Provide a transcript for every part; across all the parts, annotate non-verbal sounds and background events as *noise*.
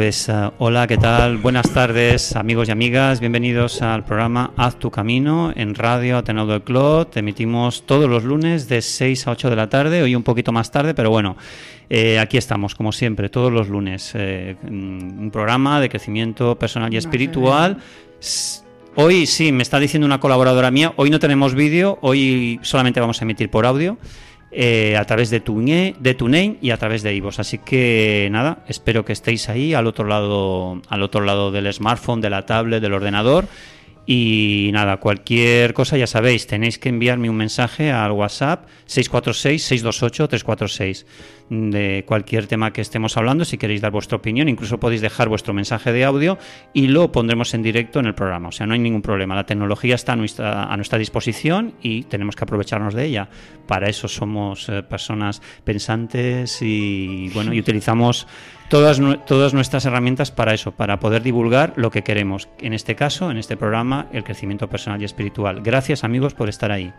Pues uh, hola, ¿qué tal? Buenas tardes, amigos y amigas. Bienvenidos al programa Haz tu camino en Radio Ateneo del Clot. Emitimos todos los lunes de 6 a 8 de la tarde, hoy un poquito más tarde, pero bueno, eh, aquí estamos, como siempre, todos los lunes. Eh, un programa de crecimiento personal y espiritual. Hoy sí, me está diciendo una colaboradora mía, hoy no tenemos vídeo, hoy solamente vamos a emitir por audio. Eh, a través de, Tune, de TuneIn y a través de iVoox. Así que nada, espero que estéis ahí al otro lado, al otro lado del smartphone, de la tablet, del ordenador. Y nada, cualquier cosa ya sabéis, tenéis que enviarme un mensaje al WhatsApp 646-628-346 de cualquier tema que estemos hablando, si queréis dar vuestra opinión, incluso podéis dejar vuestro mensaje de audio y lo pondremos en directo en el programa. O sea, no hay ningún problema. La tecnología está a nuestra, a nuestra disposición y tenemos que aprovecharnos de ella. Para eso somos eh, personas pensantes y bueno, y utilizamos todas, todas nuestras herramientas para eso, para poder divulgar lo que queremos. En este caso, en este programa, el crecimiento personal y espiritual. Gracias amigos por estar ahí.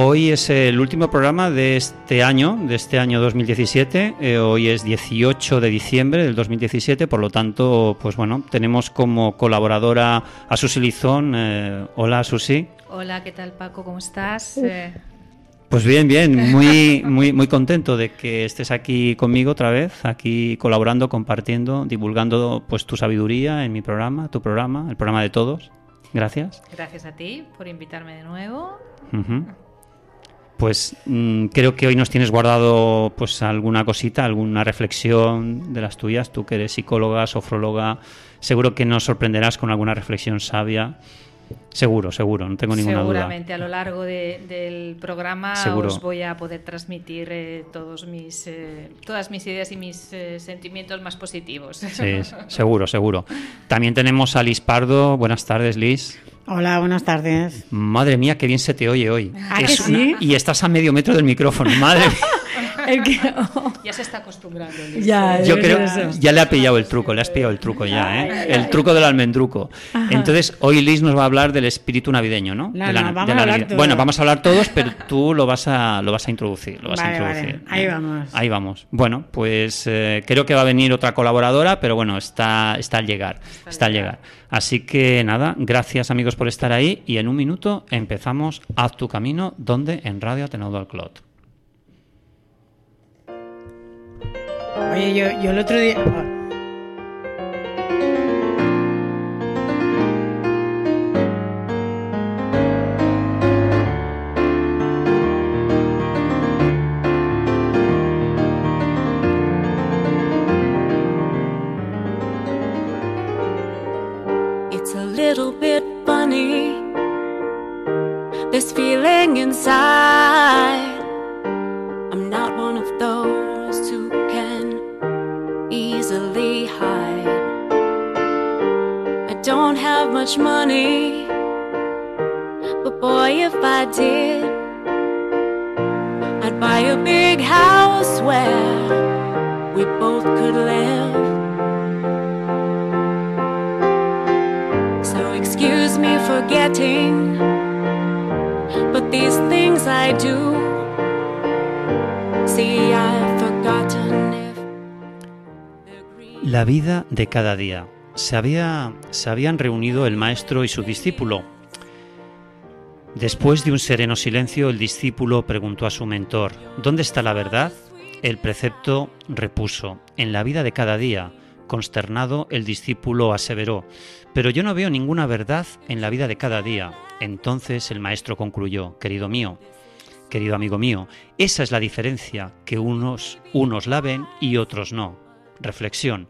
Hoy es el último programa de este año, de este año 2017. Eh, hoy es 18 de diciembre del 2017, por lo tanto, pues bueno, tenemos como colaboradora a Susi Lizón. Eh, hola, Susi. Hola, ¿qué tal, Paco? ¿Cómo estás? Eh, pues bien, bien, muy, muy, muy contento de que estés aquí conmigo otra vez, aquí colaborando, compartiendo, divulgando pues tu sabiduría en mi programa, tu programa, el programa de todos. Gracias. Gracias a ti por invitarme de nuevo pues mm, creo que hoy nos tienes guardado pues alguna cosita, alguna reflexión de las tuyas, tú que eres psicóloga, sofróloga, seguro que nos sorprenderás con alguna reflexión sabia. Seguro, seguro, no tengo ninguna duda. Seguramente a lo largo del programa os voy a poder transmitir eh, todos mis, eh, todas mis ideas y mis eh, sentimientos más positivos. Sí, seguro, seguro. También tenemos a Liz Pardo. Buenas tardes, Liz. Hola, buenas tardes. Madre mía, qué bien se te oye hoy. ¿Ah, sí? Y estás a medio metro del micrófono, madre mía. *laughs* Ya se está acostumbrando. Ya, Yo creo ya le ha pillado el truco, le has pillado el truco ya, ¿eh? El truco del almendruco. Entonces, hoy Liz nos va a hablar del espíritu navideño, ¿no? bueno, vamos a hablar todos, pero tú lo vas a, lo vas a introducir. Lo vas a introducir. Ahí vamos. Ahí vamos. Bueno, pues eh, creo que va a venir otra colaboradora, pero bueno, está, está al llegar. Está al llegar. Así que nada, gracias amigos por estar ahí y en un minuto empezamos Haz tu camino, donde en Radio Ateneudo al Clot. Día... It's a little bit funny, this feeling inside. Much money, but boy, if I did, I'd buy a big house where we both could live. So excuse me for getting, but these things I do. See, I've forgotten La vida de cada día. Se, había, se habían reunido el maestro y su discípulo. Después de un sereno silencio, el discípulo preguntó a su mentor, ¿Dónde está la verdad? El precepto repuso, en la vida de cada día. Consternado, el discípulo aseveró, pero yo no veo ninguna verdad en la vida de cada día. Entonces el maestro concluyó, querido mío, querido amigo mío, esa es la diferencia, que unos, unos la ven y otros no. Reflexión.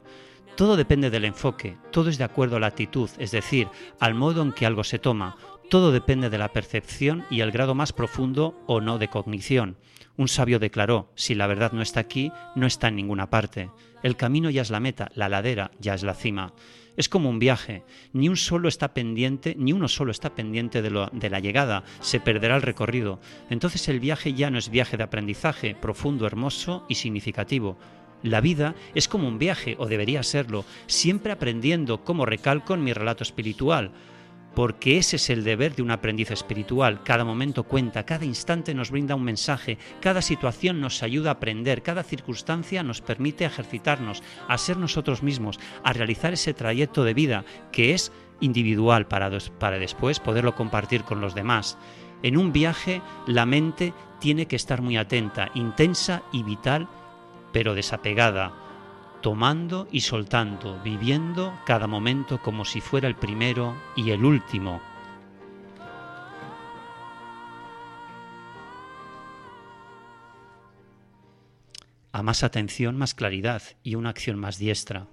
Todo depende del enfoque, todo es de acuerdo a la actitud, es decir, al modo en que algo se toma, todo depende de la percepción y el grado más profundo o no de cognición. Un sabio declaró, si la verdad no está aquí, no está en ninguna parte. El camino ya es la meta, la ladera ya es la cima. Es como un viaje, ni un solo está pendiente, ni uno solo está pendiente de, de la llegada, se perderá el recorrido. Entonces el viaje ya no es viaje de aprendizaje, profundo, hermoso y significativo. La vida es como un viaje, o debería serlo, siempre aprendiendo, como recalco en mi relato espiritual. porque ese es el deber de un aprendiz espiritual. Cada momento cuenta, cada instante nos brinda un mensaje, cada situación nos ayuda a aprender, cada circunstancia nos permite ejercitarnos, a ser nosotros mismos, a realizar ese trayecto de vida que es individual para, para después poderlo compartir con los demás. En un viaje la mente tiene que estar muy atenta, intensa y vital, pero desapegada tomando y soltando, viviendo cada momento como si fuera el primero y el último. A más atención, más claridad y una acción más diestra.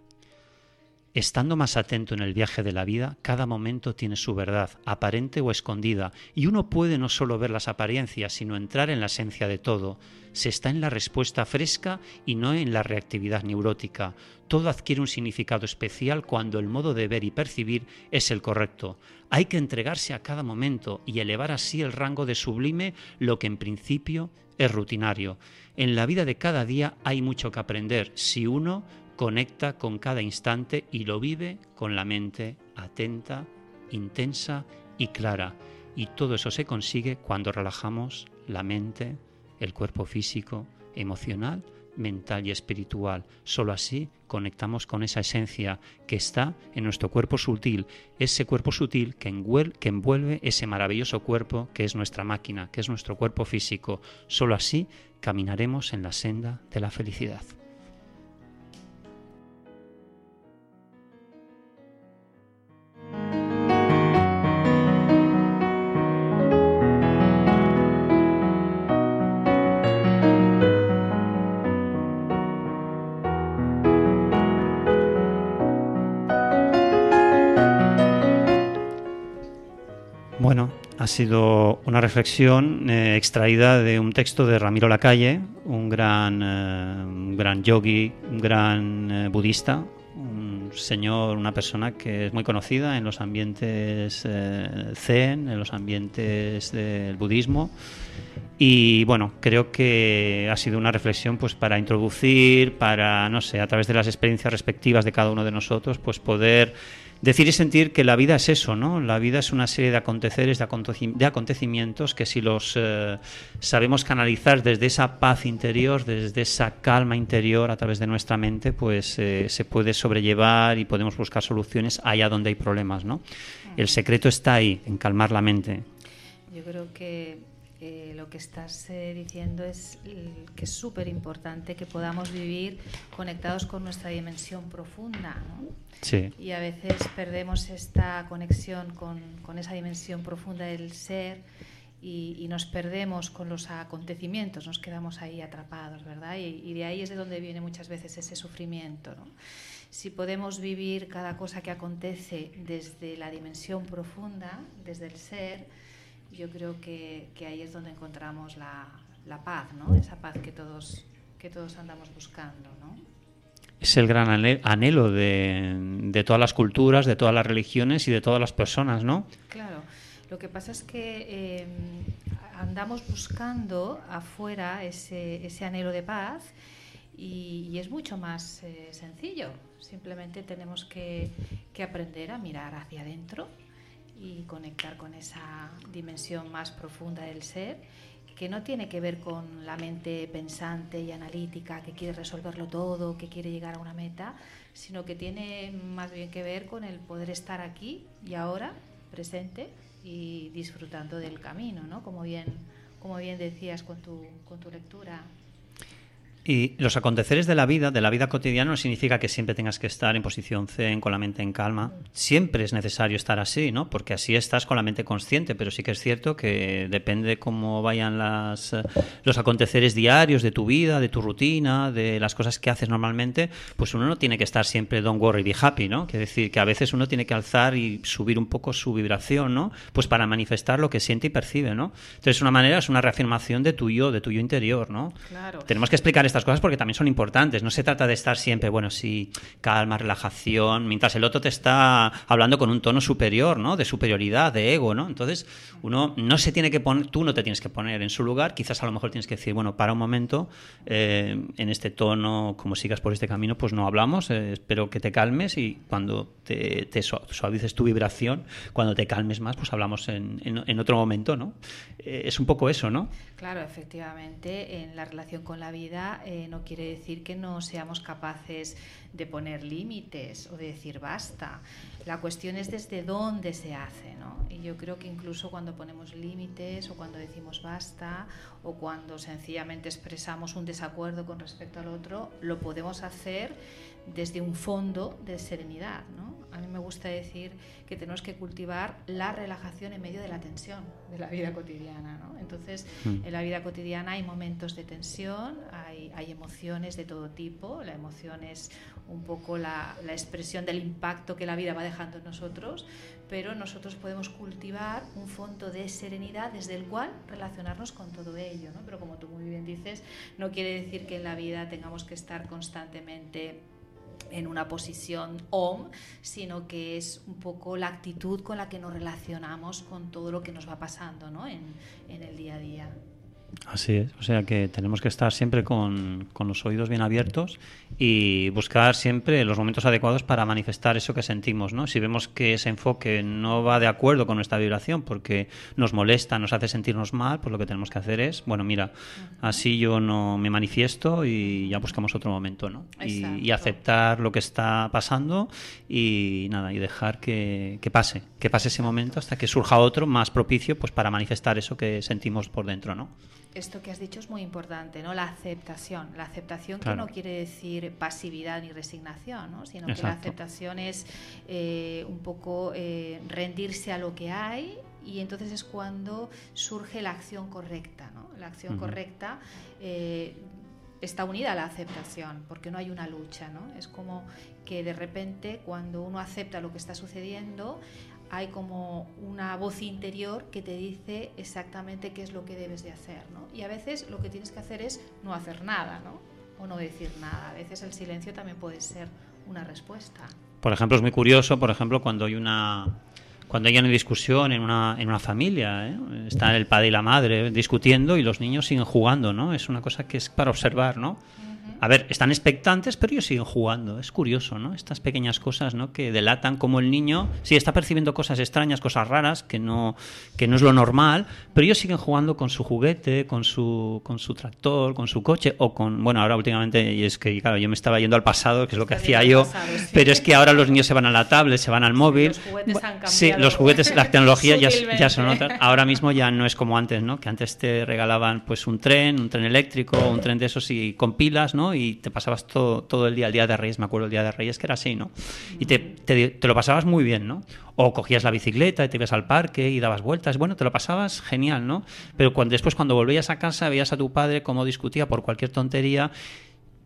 Estando más atento en el viaje de la vida, cada momento tiene su verdad, aparente o escondida, y uno puede no solo ver las apariencias, sino entrar en la esencia de todo. Se está en la respuesta fresca y no en la reactividad neurótica. Todo adquiere un significado especial cuando el modo de ver y percibir es el correcto. Hay que entregarse a cada momento y elevar así el rango de sublime lo que en principio es rutinario. En la vida de cada día hay mucho que aprender si uno conecta con cada instante y lo vive con la mente atenta, intensa y clara. Y todo eso se consigue cuando relajamos la mente, el cuerpo físico, emocional, mental y espiritual. Solo así conectamos con esa esencia que está en nuestro cuerpo sutil, ese cuerpo sutil que envuelve, ese maravilloso cuerpo que es nuestra máquina, que es nuestro cuerpo físico. Solo así caminaremos en la senda de la felicidad. Ha sido una reflexión eh, extraída de un texto de Ramiro Lacalle, un gran, eh, gran yogi, un gran eh, budista, un señor, una persona que es muy conocida en los ambientes zen, en los ambientes del budismo. Y bueno, creo que ha sido una reflexión pues para introducir, para, no sé, a través de las experiencias respectivas de cada uno de nosotros, pues poder decir y sentir que la vida es eso, ¿no? La vida es una serie de aconteceres, de, acontecimientos que si los eh, sabemos canalizar desde esa paz interior, desde esa calma interior a través de nuestra mente, pues eh, se puede sobrellevar y podemos buscar soluciones allá donde hay problemas, ¿no? El secreto está ahí, en calmar la mente. Yo creo que eh, lo que estás diciendo es que es súper importante que podamos vivir conectados con nuestra dimensión profunda, ¿no? Y a veces perdemos esta conexión con, esa dimensión profunda del ser y, nos perdemos con los acontecimientos, nos quedamos ahí atrapados, ¿verdad? Y, de ahí es de donde viene muchas veces ese sufrimiento, ¿no? Si podemos vivir cada cosa que acontece desde la dimensión profunda, desde el ser, yo creo que, ahí es donde encontramos la, la paz, ¿no? Esa paz que todos, que todos andamos buscando, ¿no? Es el gran anhelo de, todas las culturas, de todas las religiones y de todas las personas, ¿no? Claro. Lo que pasa es que em, andamos buscando afuera ese, anhelo de paz y, es mucho más eh, sencillo. Simplemente tenemos que, que aprender a mirar hacia adentro y conectar con esa dimensión más profunda del ser que no tiene que ver con la mente pensante y analítica que quiere resolverlo todo, que quiere llegar a una meta, sino que tiene más bien que ver con el poder estar aquí y ahora, presente y disfrutando del camino, ¿no? Como bien, como bien decías con tu, con tu lectura. Y los aconteceres de la vida, de la vida cotidiana, no significa que siempre tengas que estar en posición zen, con la mente en calma. Siempre es necesario estar así, ¿no? Porque así estás con la mente consciente, pero sí que es cierto que depende de cómo vayan las, los aconteceres diarios de tu vida, de tu rutina, de las cosas que haces normalmente, pues uno no tiene que estar siempre don't worry, be happy, ¿no? Quiere decir que a veces uno tiene que alzar y subir un poco su vibración, ¿no? Pues para manifestar lo que siente y percibe, ¿no? Entonces, una manera es una reafirmación de tu yo, de tu yo interior, ¿no? Claro. Tenemos que explicar estas cosas porque también son importantes. No se trata de estar siempre, bueno, sí, calma, relajación, mientras el otro te está hablando con un tono superior, ¿no? De superioridad, de ego, ¿no? Entonces, uno no se tiene que poner, tú no te tienes que poner en su lugar, quizás a lo mejor tienes que decir, bueno, para un momento, eh, en este tono, como sigas por este camino, pues no hablamos, eh, espero que te calmes y cuando te, suavices tu vibración, cuando te calmes más, pues hablamos en, en, otro momento, ¿no? Eh, es un poco eso, ¿no? Claro, efectivamente, en la relación con la vida no quiere decir que no seamos capaces de poner límites o de decir basta. La cuestión es desde dónde se hace, ¿no? Y yo creo que incluso cuando ponemos límites o cuando decimos basta o cuando sencillamente expresamos un desacuerdo con respecto al otro, lo podemos hacer desde un fondo de serenidad, ¿no? A mí me gusta decir que tenemos que cultivar la relajación en medio de la tensión de la vida cotidiana, ¿no? Entonces, mm. en la vida cotidiana hay momentos de tensión, hay, hay emociones de todo tipo, la emoción es un poco la, expresión del impacto que la vida va dejando en nosotros, pero nosotros podemos cultivar un fondo de serenidad desde el cual relacionarnos con todo ello. ¿no? Pero como tú muy bien dices, no quiere decir que en la vida tengamos que estar constantemente en una posición OM, sino que es un poco la actitud con la que nos relacionamos con todo lo que nos va pasando ¿no? en, en el día a día. Así es, o sea que tenemos que estar siempre con, con, los oídos bien abiertos y buscar siempre los momentos adecuados para manifestar eso que sentimos, ¿no? Si vemos que ese enfoque no va de acuerdo con nuestra vibración porque nos molesta, nos hace sentirnos mal, pues lo que tenemos que hacer es, bueno, mira, así yo no me manifiesto y ya buscamos otro momento, ¿no? Y, y, aceptar lo que está pasando y nada, y dejar que, que pase, que pase ese momento hasta que surja otro más propicio pues para manifestar eso que sentimos por dentro, ¿no? Esto que has dicho es muy importante, ¿no? La aceptación. La aceptación que no quiere decir pasividad ni resignación, ¿no? Sino que la aceptación es eh, un poco eh, rendirse a lo que hay y entonces es cuando surge la acción correcta, ¿no? La acción correcta eh, está unida a la aceptación, porque no hay una lucha, ¿no? Es como que de repente cuando uno acepta lo que está sucediendo, hay como una voz interior que te dice exactamente qué es lo que debes de hacer, ¿no? Y a veces lo que tienes que hacer es no hacer nada, ¿no? O no decir nada. A veces el silencio también puede ser una respuesta. Por ejemplo, es muy curioso, por ejemplo, cuando hay una cuando hay una discusión en una, en una familia, ¿eh? están el padre y la madre discutiendo y los niños siguen jugando, ¿no? Es una cosa que es para observar, ¿no? A ver, están expectantes, pero ellos siguen jugando. Es curioso, ¿no? Estas pequeñas cosas, ¿no? Que delatan como el niño sí está percibiendo cosas extrañas, cosas raras, que no, que no es lo normal, pero ellos siguen jugando con su juguete, con su, con su tractor, con su coche, o con, bueno, ahora últimamente, y es que, claro, yo me estaba yendo al pasado, que es lo que hacía yo, pero es que ahora los niños se van a la tablet, se van al móvil. Los juguetes han cambiado. Sí, los juguetes, la tecnología ya, ya son otras. Ahora mismo ya no es como antes, ¿no? Que antes te regalaban pues un tren, un tren eléctrico, un tren de esos y con pilas, ¿no? Y te pasabas todo, todo el día, el día de Reyes, me acuerdo el día de Reyes que era así, ¿no? Y te, te, lo pasabas muy bien, ¿no? O cogías la bicicleta y te ibas al parque y dabas vueltas, bueno, te lo pasabas genial, ¿no? Pero cuando, después cuando volvías a casa veías a tu padre cómo discutía por cualquier tontería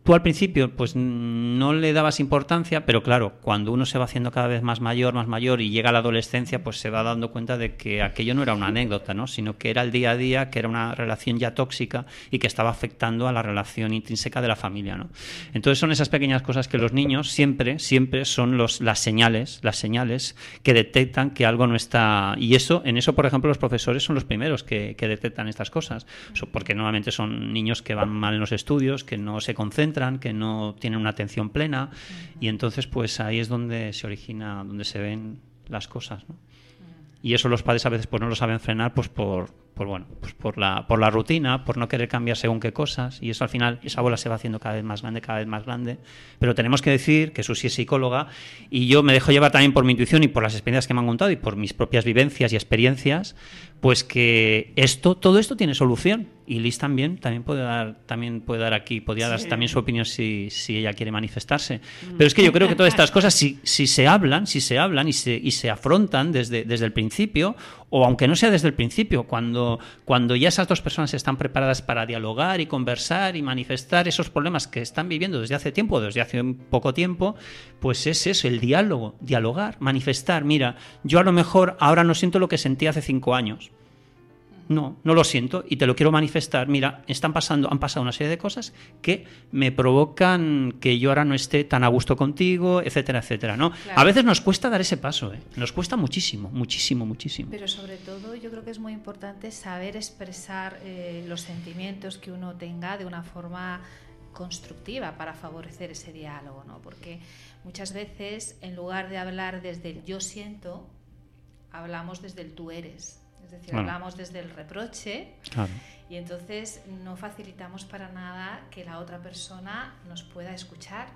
Tú al principio pues no le dabas importancia, pero claro, cuando uno se va haciendo cada vez más mayor, más mayor y llega a la adolescencia, pues se va dando cuenta de que aquello no era una anécdota, ¿no? sino que era el día a día, que era una relación ya tóxica y que estaba afectando a la relación intrínseca de la familia. ¿no? Entonces son esas pequeñas cosas que los niños siempre, siempre son los, las señales, las señales que detectan que algo no está... Y eso, en eso, por ejemplo, los profesores son los primeros que, que detectan estas cosas, porque normalmente son niños que van mal en los estudios, que no se concentran, que no tienen una atención plena y entonces pues ahí es donde se origina, donde se ven las cosas, Y eso los padres a veces pues no lo saben frenar pues por, por bueno, pues por la, por la rutina, por no querer cambiar según qué cosas, y eso al final, esa bola se va haciendo cada vez más grande, cada vez más grande. Pero tenemos que decir que Susi es psicóloga, y yo me dejo llevar también por mi intuición y por las experiencias que me han contado y por mis propias vivencias y experiencias, pues que esto, todo esto tiene solución. Y Liz también, también puede dar, también puede dar aquí, podría dar también su opinión si, si ella quiere manifestarse. Mm. Pero es que yo creo que todas estas *laughs* cosas, si, si se hablan, si se hablan y se, y se afrontan desde, desde el principio, o aunque no sea desde el principio, cuando, cuando ya esas dos personas están preparadas para dialogar y conversar y manifestar esos problemas que están viviendo desde hace tiempo, desde hace poco tiempo, pues es eso, el diálogo, dialogar, manifestar. Mira, yo a lo mejor ahora no siento lo que sentí hace cinco años no, no lo siento y te lo quiero manifestar. Mira, están pasando, han pasado una serie de cosas que me provocan que yo ahora no esté tan a gusto contigo, etcétera, etcétera, ¿no? A veces nos cuesta dar ese paso, ¿eh? Nos cuesta muchísimo, muchísimo, muchísimo. Pero sobre todo yo creo que es muy importante saber expresar eh, los sentimientos que uno tenga de una forma constructiva para favorecer ese diálogo, ¿no? Porque muchas veces en lugar de hablar desde el yo siento, hablamos desde el tú eres. Es decir, hablamos desde el reproche y entonces no facilitamos para nada que la otra persona nos pueda escuchar,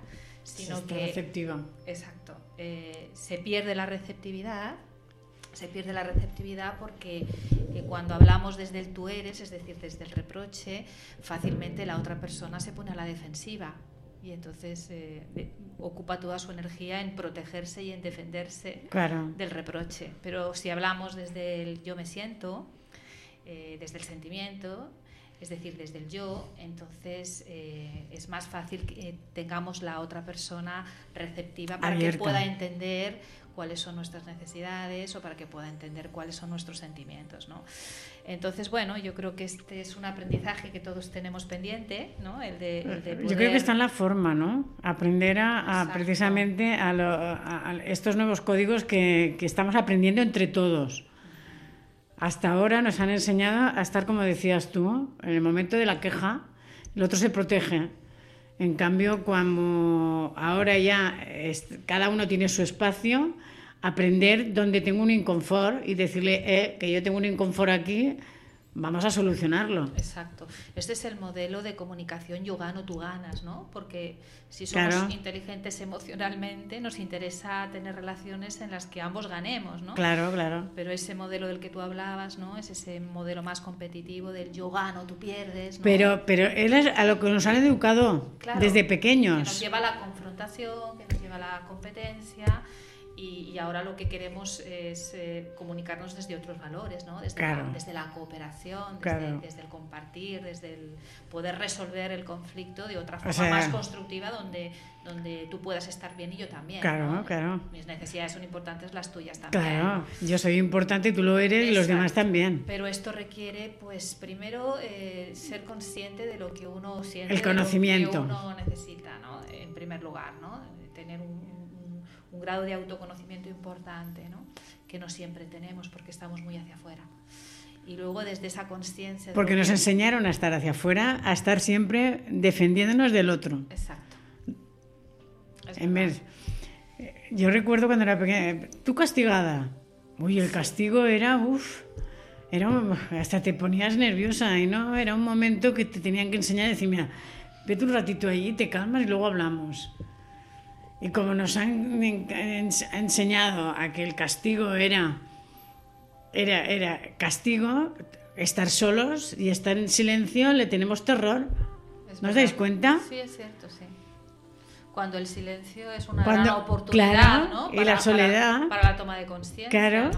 sino que... receptiva. Exacto. Eh, se pierde la receptividad se pierde la receptividad porque eh, cuando hablamos desde el tú eres, es decir, desde el reproche, fácilmente la otra persona se pone a la defensiva y entonces eh, ocupa toda su energía en protegerse y en defenderse del reproche. Pero si hablamos desde el yo me siento, eh, desde el sentimiento, es decir, desde el yo, entonces es más fácil que tengamos la otra persona receptiva para que pueda entender cuáles son nuestras necesidades o para que pueda entender cuáles son nuestros sentimientos. ¿no? Entonces, bueno, yo creo que este es un aprendizaje que todos tenemos pendiente, ¿no? El de, Yo creo que está en la forma, ¿no? Aprender a, precisamente a, estos nuevos códigos que, que estamos aprendiendo entre todos. Hasta ahora nos han enseñado a estar, como decías tú, en el momento de la queja, el otro se protege. En cambio, cuando ahora ya cada uno tiene su espacio, aprender dónde tengo un inconfort y decirle eh, que yo tengo un inconfort aquí, vamos a solucionarlo. Exacto. Este es el modelo de comunicación yo gano, tú ganas, ¿no? Porque si somos inteligentes emocionalmente, nos interesa tener relaciones en las que ambos ganemos, ¿no? Claro, claro. Pero ese modelo del que tú hablabas, ¿no? Es ese modelo más competitivo del yo gano, tú pierdes. ¿no? Pero, pero él es a lo que nos han educado desde pequeños. Que nos lleva a la confrontación, que nos lleva a la competencia y, ahora lo que queremos es eh, comunicarnos desde otros valores, ¿no? desde, la, desde la cooperación, desde, el compartir, desde el poder resolver el conflicto de otra forma más constructiva donde, donde tú puedas estar bien y yo también. Claro, claro. Mis necesidades son importantes, las tuyas también. Claro, yo soy importante, tú lo eres y los demás también. Pero esto requiere, pues primero, eh, ser consciente de lo que uno siente, el conocimiento. De lo que uno necesita, ¿no? en primer lugar, ¿no? tener un un grado de autoconocimiento importante, ¿no? que no siempre tenemos porque estamos muy hacia afuera. Y luego desde esa conciencia... Porque nos enseñaron a estar hacia afuera, a estar siempre defendiéndonos del otro. Exacto. en vez, yo recuerdo cuando era pequeña, tú castigada. Uy, el castigo era, uff, era, hasta te ponías nerviosa y no, era un momento que te tenían que enseñar a decir, mira, vete un ratito allí, te calmas y luego hablamos. Y como nos han enseñado a que el castigo era, era, era castigo, estar solos y estar en silencio, le tenemos terror. ¿No os dais cuenta? Sí, es cierto, sí. Cuando el silencio es una gran oportunidad, ¿no? y la soledad. Para, la toma de conciencia. Claro.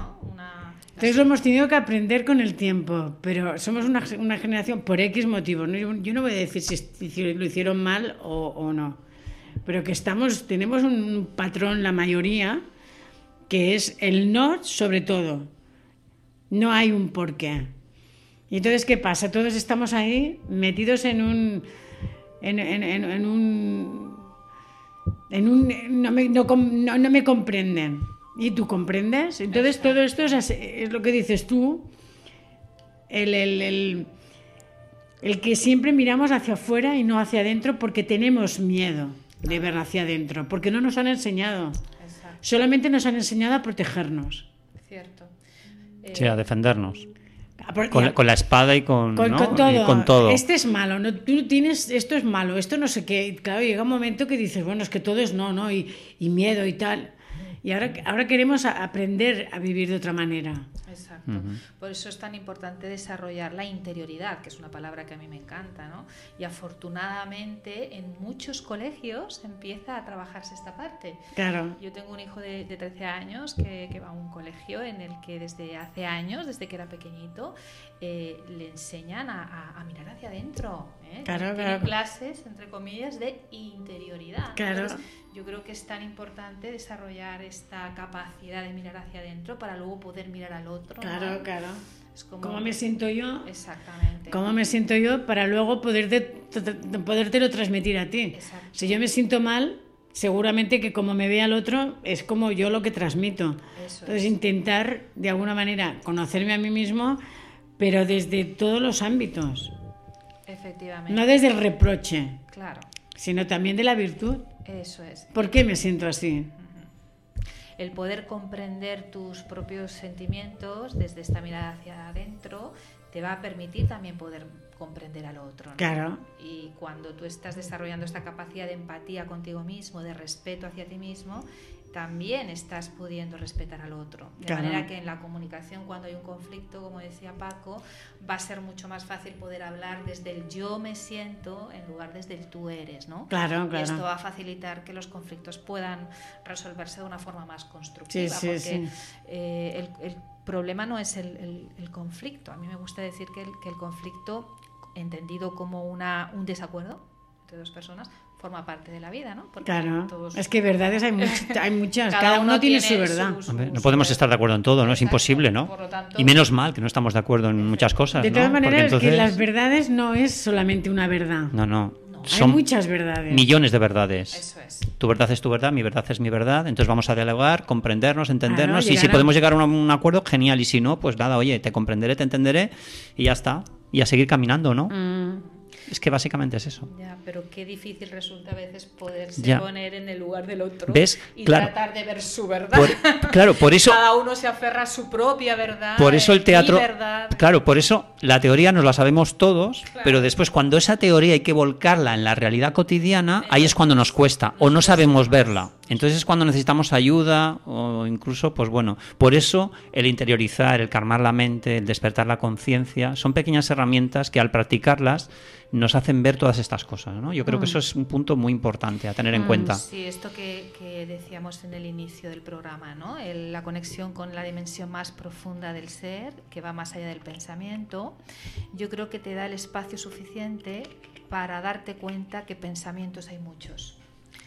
Entonces lo hemos tenido que aprender con el tiempo, pero somos una, una generación por X motivos. Yo no voy a decir si lo hicieron mal o, o no pero que estamos, tenemos un patrón, la mayoría, que es el no sobre todo. No hay un porqué. Y entonces, ¿qué pasa? Todos estamos ahí metidos en un. en, un. En un no, me, no, me comprenden. ¿Y tú comprendes? Entonces, todo esto es, es lo que dices tú. el, el, el que siempre miramos hacia afuera y no hacia adentro porque tenemos miedo de ver hacia adentro, porque no nos han enseñado. Solamente nos han enseñado a protegernos. Cierto. sí, a defendernos. Con, la espada y con, con, todo. Este es malo, ¿no? tú tienes, esto es malo, esto no sé qué. Claro, llega un momento que dices, bueno, es que todo es no, ¿no? Y, y miedo y tal. Y ahora, ahora queremos aprender a vivir de otra manera. Exacto. Por eso es tan importante desarrollar la interioridad, que es una palabra que a mí me encanta, ¿no? Y afortunadamente en muchos colegios empieza a trabajarse esta parte. Claro. Yo tengo un hijo de, 13 años que, que, va a un colegio en el que desde hace años, desde que era pequeñito, eh, le enseñan a, mirar hacia adentro. ¿eh? Claro, Tiene clases, entre comillas, de interioridad. Claro. yo creo que es tan importante desarrollar esta capacidad de mirar hacia adentro para luego poder mirar al otro. Claro, claro. ¿Cómo me siento yo? Exactamente. ¿Cómo me siento yo para luego poderte, podértelo transmitir a ti? Si yo me siento mal, seguramente que como me ve al otro es como yo lo que transmito. Entonces intentar de alguna manera conocerme a mí mismo, pero desde todos los ámbitos. Efectivamente. No desde el reproche. Claro. Sino también de la virtud. Eso es. ¿Por qué me siento así? El poder comprender tus propios sentimientos desde esta mirada hacia adentro te va a permitir también poder comprender al otro. Claro. Y cuando tú estás desarrollando esta capacidad de empatía contigo mismo, de respeto hacia ti mismo, también estás pudiendo respetar al otro. De manera que en la comunicación, cuando hay un conflicto, como decía Paco, va a ser mucho más fácil poder hablar desde el yo me siento en lugar desde el tú eres, ¿no? Claro, claro. Y esto va a facilitar que los conflictos puedan resolverse de una forma más constructiva. Sí, sí, porque eh, el, problema no es el, conflicto. A mí me gusta decir que el, conflicto, entendido como una, un desacuerdo entre dos personas, forma parte de la vida, ¿no? claro, es que verdades hay, *laughs* hay muchas, cada, uno, tiene, su verdad. no podemos estar de acuerdo en todo, ¿no? Es imposible, ¿no? y menos mal que no estamos de acuerdo en *laughs* muchas cosas. De todas maneras, que las verdades no es solamente una verdad. No, no. Son hay muchas verdades. Millones de verdades. Eso es. Tu verdad es tu verdad, mi verdad es mi verdad. Entonces vamos a dialogar, comprendernos, entendernos. y si podemos llegar a un, acuerdo, genial. Y si no, pues nada, oye, te comprenderé, te entenderé y ya está. Y a seguir caminando, ¿no? Mm. Es que básicamente es eso. Ya, pero qué difícil resulta a veces poderse poner en el lugar del otro y tratar de ver su verdad. claro, por eso. *laughs* Cada uno se aferra a su propia verdad. Por eso el teatro. Claro, por eso la teoría nos la sabemos todos, pero después cuando esa teoría hay que volcarla en la realidad cotidiana, ahí es cuando nos cuesta o no sabemos verla. Entonces es cuando necesitamos ayuda o incluso, pues bueno, por eso el interiorizar, el calmar la mente, el despertar la conciencia, son pequeñas herramientas que al practicarlas nos hacen ver todas estas cosas. ¿no? Yo creo que mm. eso es un punto muy importante a tener en mm, cuenta. Sí, esto que, decíamos en el inicio del programa, ¿no? la conexión con la dimensión más profunda del ser, que va más allá del pensamiento, yo creo que te da el espacio suficiente para darte cuenta que pensamientos hay muchos,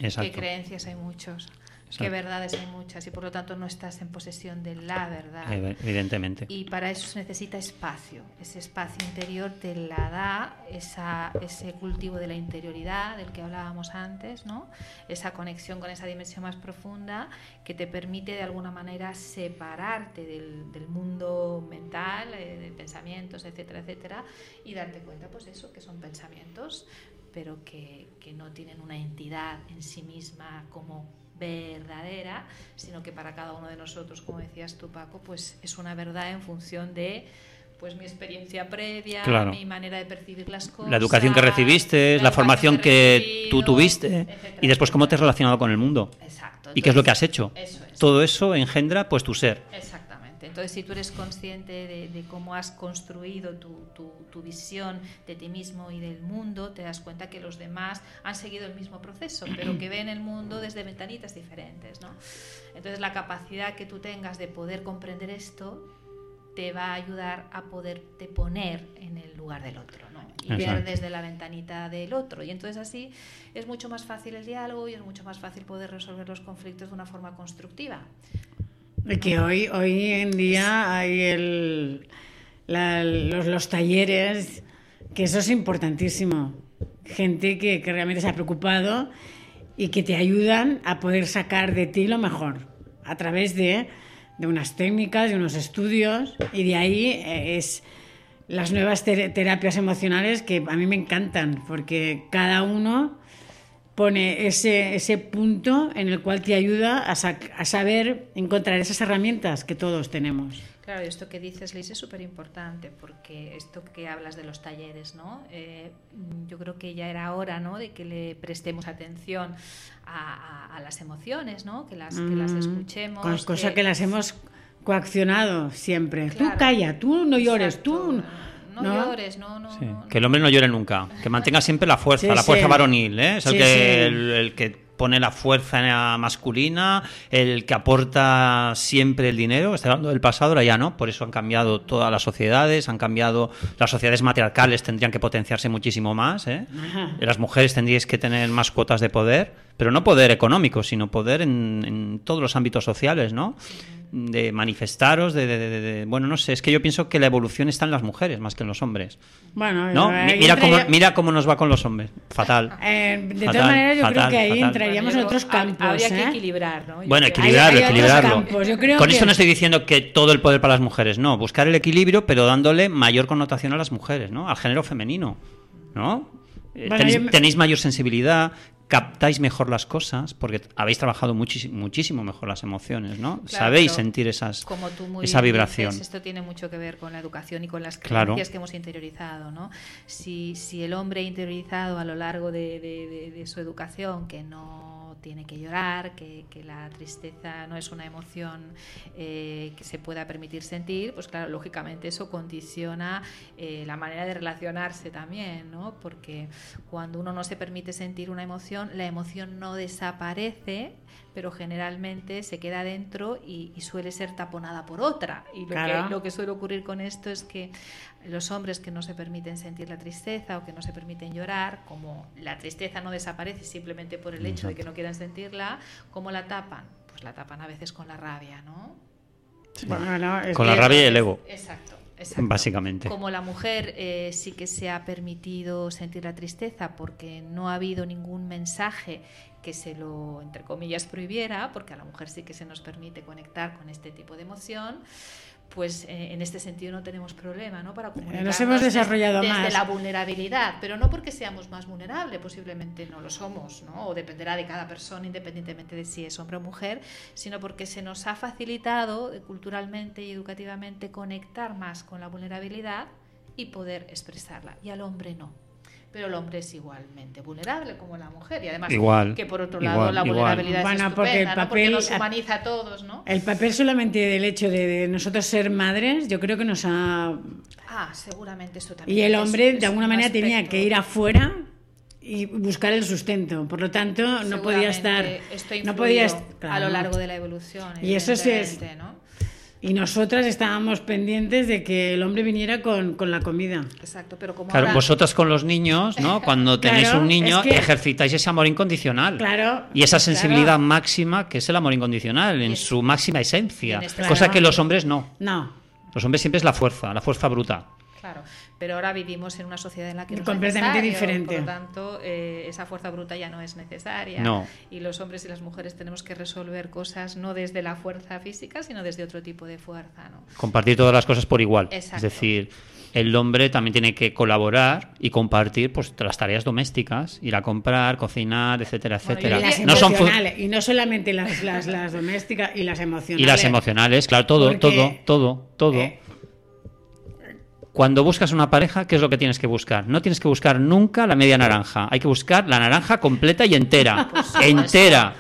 que creencias hay muchos que verdades hay muchas y por lo tanto no estás en posesión de la verdad. Evidentemente. Y para eso se necesita espacio. Ese espacio interior te la da esa, ese cultivo de la interioridad del que hablábamos antes, ¿no? esa conexión con esa dimensión más profunda que te permite de alguna manera separarte del, del mundo mental, eh, de pensamientos, etcétera, etcétera, y darte cuenta, pues eso, que son pensamientos, pero que, que no tienen una entidad en sí misma como verdadera, sino que para cada uno de nosotros, como decías tú, Paco, pues es una verdad en función de pues mi experiencia previa, mi manera de percibir las cosas. La educación que recibiste, la, formación que, tú tuviste y después cómo te has relacionado con el mundo. Exacto. y qué es lo que has hecho. Todo eso engendra pues tu ser. Exacto. Entonces, si tú eres consciente de, cómo has construido tu, visión de ti mismo y del mundo, te das cuenta que los demás han seguido el mismo proceso, pero que ven el mundo desde ventanitas diferentes. ¿no? Entonces, la capacidad que tú tengas de poder comprender esto te va a ayudar a poderte poner en el lugar del otro ¿no? y ver desde la ventanita del otro. Y entonces así es mucho más fácil el diálogo y es mucho más fácil poder resolver los conflictos de una forma constructiva. Que hoy, hoy en día hay el, los, talleres, que eso es importantísimo. Gente que, que, realmente se ha preocupado y que te ayudan a poder sacar de ti lo mejor a través de, de unas técnicas, de unos estudios y de ahí eh, es las nuevas terapias emocionales que a mí me encantan porque cada uno pone ese, ese punto en el cual te ayuda a, a, saber encontrar esas herramientas que todos tenemos. Claro, esto que dices, Liz, es súper importante porque esto que hablas de los talleres, ¿no? Eh, yo creo que ya era hora, ¿no? De que le prestemos atención a, a, las emociones, ¿no? Que las, que las mm, escuchemos. Cosa que... las hemos coaccionado siempre. Tú calla, tú no llores, tú no, llores, no, no, Que el hombre no llore nunca, que mantenga siempre la fuerza, la fuerza varonil, ¿eh? es el, que, el, que pone la fuerza masculina, el que aporta siempre el dinero, está hablando del pasado, ahora ya no, por eso han cambiado todas las sociedades, han cambiado, las sociedades matriarcales tendrían que potenciarse muchísimo más, ¿eh? las mujeres tendríais que tener más cuotas de poder, pero no poder económico, sino poder en, en todos los ámbitos sociales, ¿no? De manifestaros, de, Bueno, no sé, es que yo pienso que la evolución está en las mujeres más que en los hombres. Bueno, ¿no? mira, cómo, mira cómo nos va con los hombres. Fatal. Eh, de todas maneras, yo creo que ahí entraríamos en otros campos. Habría que ¿eh? equilibrar, ¿no? bueno, equilibrarlo, equilibrarlo. con esto no estoy diciendo que todo el poder para las mujeres, no. Buscar el equilibrio, pero dándole mayor connotación a las mujeres, ¿no? Al género femenino, ¿no? Tenéis, mayor sensibilidad, captáis mejor las cosas porque habéis trabajado muchísimo mejor las emociones, ¿no? Sabéis sentir esas, esa vibración. esto tiene mucho que ver con la educación y con las creencias que hemos interiorizado, ¿no? Si, si el hombre ha interiorizado a lo largo de su educación que no tiene que llorar, que, la tristeza no es una emoción eh, que se pueda permitir sentir, pues claro, lógicamente eso condiciona eh, la manera de relacionarse también, ¿no? Porque cuando uno no se permite sentir una emoción, la emoción no desaparece, pero generalmente se queda dentro y, suele ser taponada por otra. Y lo, que, lo que suele ocurrir con esto es que los hombres que no se permiten sentir la tristeza o que no se permiten llorar, como la tristeza no desaparece simplemente por el hecho de que no quieran sentirla, ¿cómo la tapan? Pues la tapan a veces con la rabia, ¿no? con la rabia y el ego. Exacto. Básicamente. Como la mujer eh, sí que se ha permitido sentir la tristeza porque no ha habido ningún mensaje que se lo, entre comillas, prohibiera, porque a la mujer sí que se nos permite conectar con este tipo de emoción, pues eh, en este sentido no tenemos problema ¿no? para comunicarnos Nos hemos desarrollado desde, desde la vulnerabilidad, pero no porque seamos más vulnerables, posiblemente no lo somos, ¿no? o dependerá de cada persona independientemente de si es hombre o mujer, sino porque se nos ha facilitado eh, culturalmente y educativamente conectar más con la vulnerabilidad y poder expresarla, y al hombre no pero el hombre es igualmente vulnerable como la mujer y además que por otro lado la vulnerabilidad es estupenda, porque, el papel, nos humaniza a todos, ¿no? El papel solamente del hecho de, nosotros ser madres, yo creo que nos ha Ah, seguramente eso también. Y el hombre de alguna manera tenía que ir afuera y buscar el sustento. Por lo tanto, no podía estar no podía a lo largo de la evolución. Y eso es ¿no? Y nosotras estábamos pendientes de que el hombre viniera con, la comida. Exacto, pero como Claro, vosotras con los niños, ¿no? *laughs* Cuando tenéis un niño, ejercitáis ese amor incondicional. Claro. Y esa sensibilidad máxima que es el amor incondicional, en su máxima esencia. Este cosa que los hombres no. No. Los hombres siempre es la fuerza, la fuerza bruta. Pero ahora vivimos en una sociedad en la que no completamente es diferente. Por lo tanto, eh, esa fuerza bruta ya no es necesaria. No. Y los hombres y las mujeres tenemos que resolver cosas no desde la fuerza física, sino desde otro tipo de fuerza. ¿no? Compartir todas las cosas por igual. Es decir, el hombre también tiene que colaborar y compartir pues las tareas domésticas, ir a comprar, cocinar, etcétera, etcétera. y, las no son y no solamente las, las, las, domésticas y las emocionales. Y las emocionales, claro, todo, todo, todo, todo. Eh, cuando buscas una pareja, ¿qué es lo que tienes que buscar? No tienes que buscar nunca la media naranja. Hay que buscar la naranja completa y entera. Pues entera.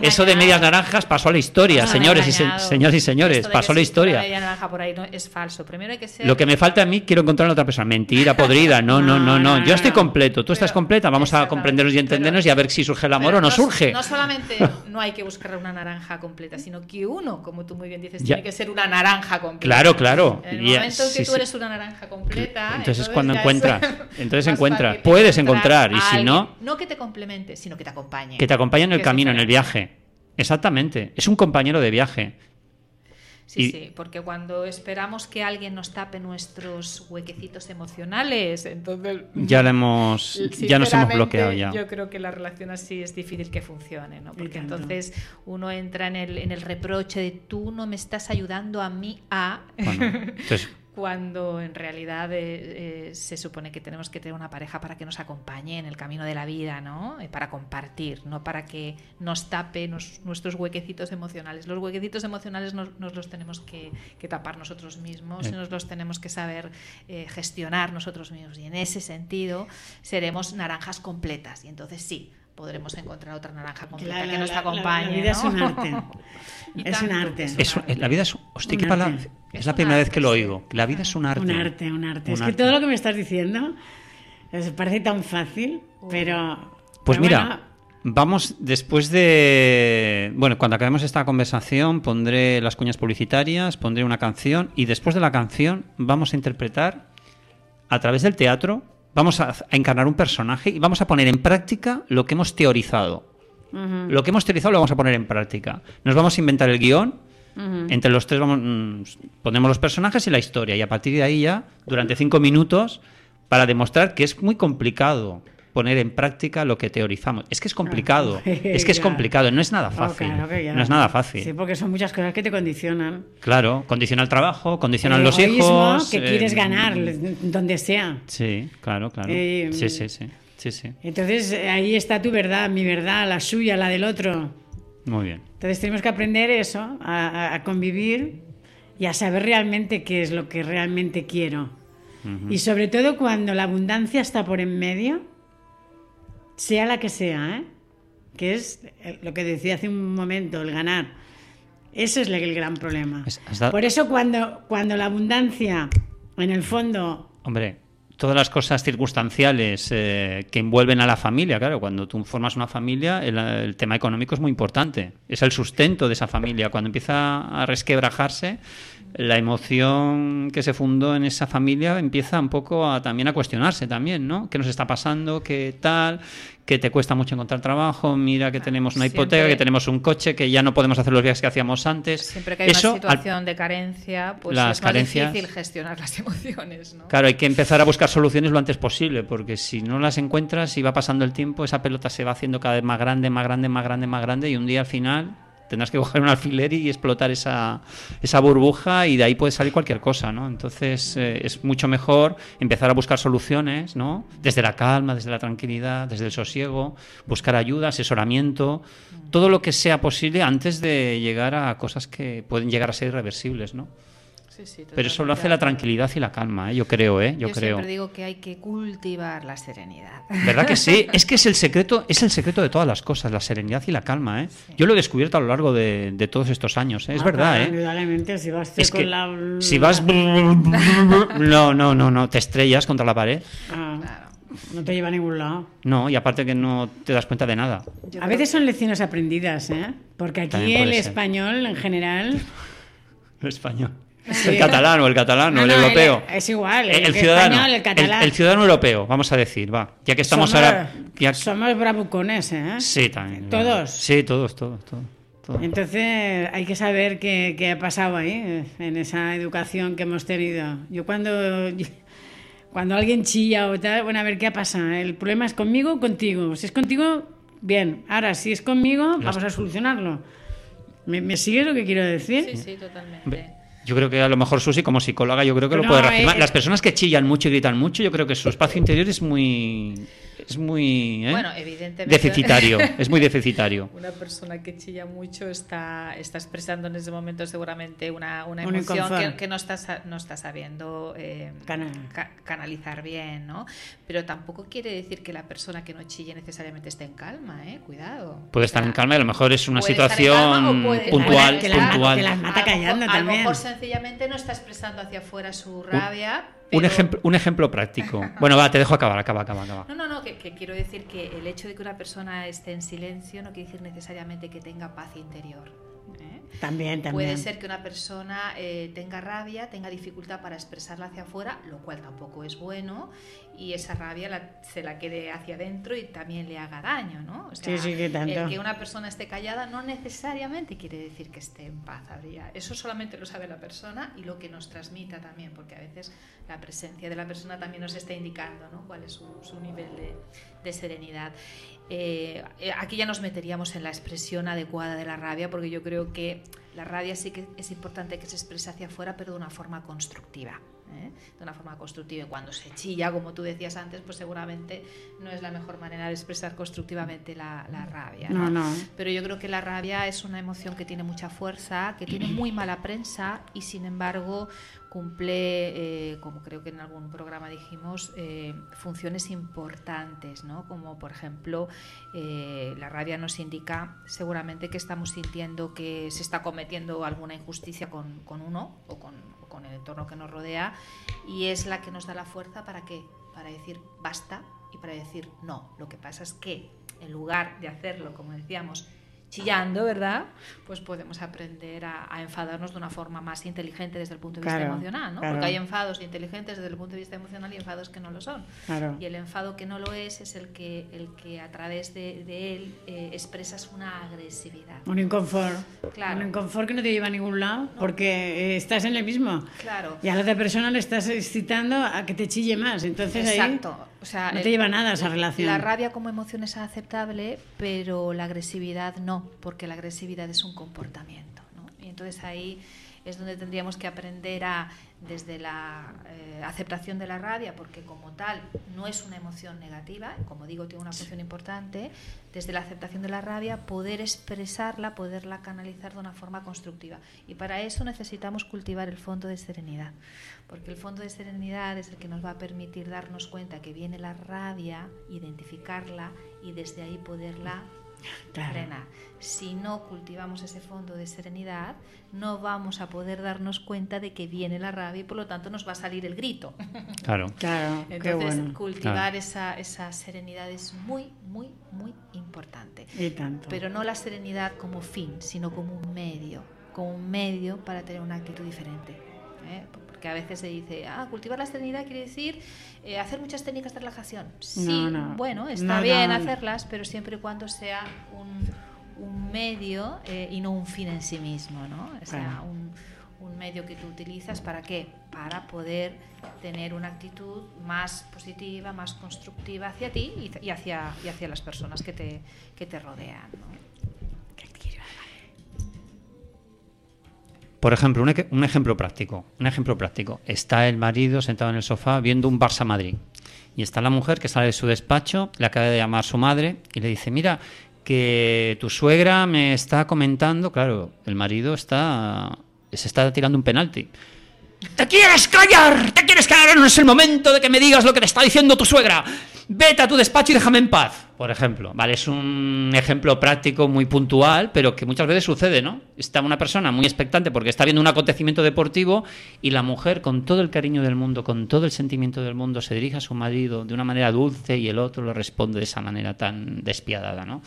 Eso de medias naranjas pasó a la historia, señores y, señores y señores. Pasó a la historia. media naranja por ahí es falso. Primero hay que ser... Lo que me falta a mí, quiero encontrar a otra persona. Mentira, podrida. No, no, no, no. Yo estoy completo. Tú estás completa. Vamos a comprendernos y entendernos y a ver si surge el amor o no, surge. No solamente no hay que buscar una naranja completa, sino que uno, como tú muy bien dices, tiene que ser una naranja completa. Claro, claro. En el momento en que tú eres una naranja completa. Entonces, cuando encuentras, entonces encuentras, *laughs* puedes encontrar y si no, no que te complemente, sino que te acompañe. Que te acompañe en el camino, en el viaje. Exactamente, es un compañero de viaje. Sí, sí, porque cuando esperamos que alguien nos tape nuestros huequecitos emocionales, entonces ya hemos ya nos hemos bloqueado ya. Yo creo que la relación así es difícil que funcione, ¿no? Porque entonces uno entra en el, en el reproche de tú no me estás ayudando a mí a entonces *laughs* cuando en realidad eh, eh, se supone que tenemos que tener una pareja para que nos acompañe en el camino de la vida, ¿no? Eh, para compartir, no para que nos tape nuestros huequecitos emocionales. Los huequecitos emocionales nos, los tenemos que, tapar nosotros mismos y nos los tenemos que saber gestionar nosotros mismos. Y en ese sentido seremos naranjas completas. Y entonces sí, podremos encontrar otra naranja completa que nos acompañe. *laughs* La, vida es un arte. es un arte. la vida es, hostia, qué palabra, es, la primera vez que lo oigo. La vida es un arte. Un arte, un arte. es que todo lo que me estás diciendo parece tan fácil, pero. Pues mira. Vamos, después de. Bueno, cuando acabemos esta conversación, pondré las cuñas publicitarias, pondré una canción y después de la canción vamos a interpretar a través del teatro vamos a, encarnar un personaje y vamos a poner en práctica lo que hemos teorizado. Lo que hemos teorizado lo vamos a poner en práctica. Nos vamos a inventar el guion, Entre los tres vamos, mm, ponemos los personajes y la historia. Y a partir de ahí ya, durante cinco minutos, para demostrar que es muy complicado poner en práctica lo que teorizamos. Es que es complicado, ah, es que es complicado, no es nada oh, fácil. no es nada fácil. Sí, porque son muchas cosas que te condicionan. Claro, condiciona el trabajo, condicionan los hijos. que quieres eh, ganar, donde sea. Sí, claro, claro. Eh, sí, sí, sí, sí, Entonces ahí está tu verdad, mi verdad, la suya, la del otro. Muy bien. Entonces tenemos que aprender eso, a, convivir y a saber realmente qué es lo que realmente quiero. Y sobre todo cuando la abundancia está por en medio, sea la que sea, ¿eh? que es lo que decía hace un momento, el ganar. Eso es el gran problema. Por eso cuando, cuando la abundancia, en el fondo... Hombre, todas las cosas circunstanciales eh, que envuelven a la familia, claro, cuando tú formas una familia, el, tema económico es muy importante. Es el sustento de esa familia. Cuando empieza a resquebrajarse, la emoción que se fundó en esa familia empieza un poco a, también a cuestionarse también, ¿no? ¿Qué nos está pasando? ¿Qué tal? Que te cuesta mucho encontrar trabajo, mira que tenemos una hipoteca, que tenemos un coche, que ya no podemos hacer los viajes que hacíamos antes. Siempre que hay una situación de carencia, pues es más difícil gestionar las *laughs* emociones. ¿no? Claro, hay que empezar a buscar soluciones lo antes posible, porque si no las encuentras y va pasando el tiempo, esa pelota se va haciendo cada vez más grande, más grande, más grande, más grande, y un día al final tendrás que *laughs* coger un alfiler y explotar esa, esa burbuja y de ahí puede salir cualquier cosa, ¿no? Entonces eh, es mucho mejor empezar a buscar soluciones, ¿no? Desde la calma, desde la tranquilidad, desde el sosiego, buscar ayuda, asesoramiento, todo lo que sea posible antes de llegar a cosas que pueden llegar a ser irreversibles, ¿no? Pero eso lo hace la tranquilidad y la calma, ¿eh? yo creo, ¿eh? Yo, creo. siempre digo que hay que cultivar la serenidad. ¿Verdad que sí? *laughs* Es que es el secreto, es el secreto de todas las cosas, la serenidad y la calma, ¿eh? Yo lo he descubierto a lo largo de, todos estos años, ¿eh? es ah, verdad, ¿eh? si vas es con la... Si vas... *laughs* No, no, no, no, te estrellas contra la pared. Ah, no te lleva a ningún lado. No, y aparte que no te das cuenta de nada. A veces son lecciones aprendidas, ¿eh? Porque aquí el español en general... *laughs* El español. El catalán o el catalán o el europeo. es igual. El, ciudadano. el, catalán. El, ciudadano europeo, vamos a decir, va. Ya que estamos ahora. Somos bravucones, ¿eh? Sí, también. ¿Todos? Sí, todos, todos, todos. Entonces hay que saber qué, qué, ha pasado ahí, en esa educación que hemos tenido. Yo cuando, *laughs* cuando alguien chilla o tal, bueno, a ver qué ha pasado. El problema es conmigo o contigo. Si es contigo, bien. Ahora, si es conmigo, vamos a solucionarlo. ¿Me, ¿Me sigues lo que quiero decir? Sí, sí, totalmente. Yo creo que a lo mejor Susi, como psicóloga, yo creo que lo puede reafirmar. Las personas que chillan mucho y gritan mucho, yo creo que su espacio interior es muy es muy ¿eh? deficitario, *laughs* es muy deficitario. Una persona que chilla mucho está, está expresando en ese momento seguramente una, una emoción que, no, está, no está sabiendo eh, canalizar bien, ¿no? Pero tampoco quiere decir que la persona que no chille necesariamente esté en calma, ¿eh? Cuidado. Puede estar en calma y a lo mejor es una situación puntual. Que, puntual. que las mata callando a, también. A lo mejor sencillamente no está expresando hacia afuera su rabia. Un, ejemplo, un ejemplo práctico. *laughs* Bueno, va, te dejo acabar, acaba, acaba, acaba. No, no, no, que, quiero decir que el hecho de que una persona esté en silencio no quiere decir necesariamente que tenga paz interior. También, también. Puede ser que una persona eh, tenga rabia, tenga dificultad para expresarla hacia afuera, lo cual tampoco es bueno, y esa rabia se la quede hacia adentro y también le haga daño, ¿no? O sea, sí, sí, que tanto. El que una persona esté callada no necesariamente quiere decir que esté en paz. Eso solamente lo sabe la persona y lo que nos transmita también, porque a veces la presencia de la persona también nos está indicando ¿no? cuál es su, nivel de, serenidad. Eh, aquí ya nos meteríamos en la expresión adecuada de la rabia, porque yo creo que la rabia sí que es importante que se exprese hacia afuera, pero de una forma constructiva. ¿eh? de una forma constructiva. Y cuando se chilla, como tú decías antes, pues seguramente no es la mejor manera de expresar constructivamente la, rabia. ¿no? Pero yo creo que la rabia es una emoción que tiene mucha fuerza, que tiene muy mala prensa y sin embargo cumple, eh, como creo que en algún programa dijimos, eh, funciones importantes, ¿no? como por ejemplo la rabia nos indica seguramente que estamos sintiendo que se está cometiendo alguna injusticia con, con uno o con con el entorno que nos rodea y es la que nos da la fuerza para qué? Para decir basta y para decir no. Lo que pasa es que en lugar de hacerlo, como decíamos, chillando, ¿verdad? Pues podemos aprender a, enfadarnos de una forma más inteligente desde el punto de vista emocional, ¿no? Porque hay enfados inteligentes desde el punto de vista emocional y enfados que no lo son. Y el enfado que no lo es es el que, el que a través de, él eh, expresas una agresividad. Un inconfort. Claro. Un inconfort que no te lleva a ningún lado porque eh, estás en el mismo. Claro. Y a la otra persona le estás excitando a que te chille más. Entonces Exacto. O sea, no te lleva nada esa relación. La rabia como emoción es aceptable, pero la agresividad no, porque la agresividad es un comportamiento. ¿no? Y entonces ahí es donde tendríamos que aprender a, desde la eh, aceptación de la rabia, porque como tal no es una emoción negativa, como digo, tiene una función importante, desde la aceptación de la rabia, poder expresarla, poderla canalizar de una forma constructiva. Y para eso necesitamos cultivar el fondo de serenidad, porque el fondo de serenidad es el que nos va a permitir darnos cuenta que viene la rabia, identificarla y desde ahí poderla frenar. Si no cultivamos ese fondo de serenidad, no vamos a poder darnos cuenta de que viene la rabia y por lo tanto nos va a salir el grito. Claro, *laughs* claro. Entonces, cultivar Esa, esa serenidad es muy, muy, muy importante. Y tanto. Pero no la serenidad como fin, sino como un medio, como un medio para tener una actitud diferente. ¿eh? Porque a veces se dice, ah, cultivar la serenidad quiere decir eh, hacer muchas técnicas de relajación. Sí, bueno, está bien hacerlas, pero siempre y cuando sea un un medio eh, y no un fin en sí mismo, ¿no? O sea, un, un, medio que tú utilizas para qué? Para poder tener una actitud más positiva, más constructiva hacia ti y, hacia, y hacia las personas que te, que te rodean. ¿no? Por ejemplo, un, ejemplo práctico. Un ejemplo práctico. Está el marido sentado en el sofá viendo un Barça Madrid. Y está la mujer que sale de su despacho, le acaba de llamar su madre y le dice, mira, que tu suegra me está comentando, claro, el marido está se está tirando un penalti. ¡Te quieres callar! ¡Te quieres callar! No es el momento de que me digas lo que te está diciendo tu suegra. Vete a tu despacho y déjame en paz, por ejemplo. Vale, es un ejemplo práctico muy puntual, pero que muchas veces sucede, ¿no? Está una persona muy expectante porque está viendo un acontecimiento deportivo y la mujer, con todo el cariño del mundo, con todo el sentimiento del mundo, se dirige a su marido de una manera dulce y el otro le responde de esa manera tan despiadada, ¿no?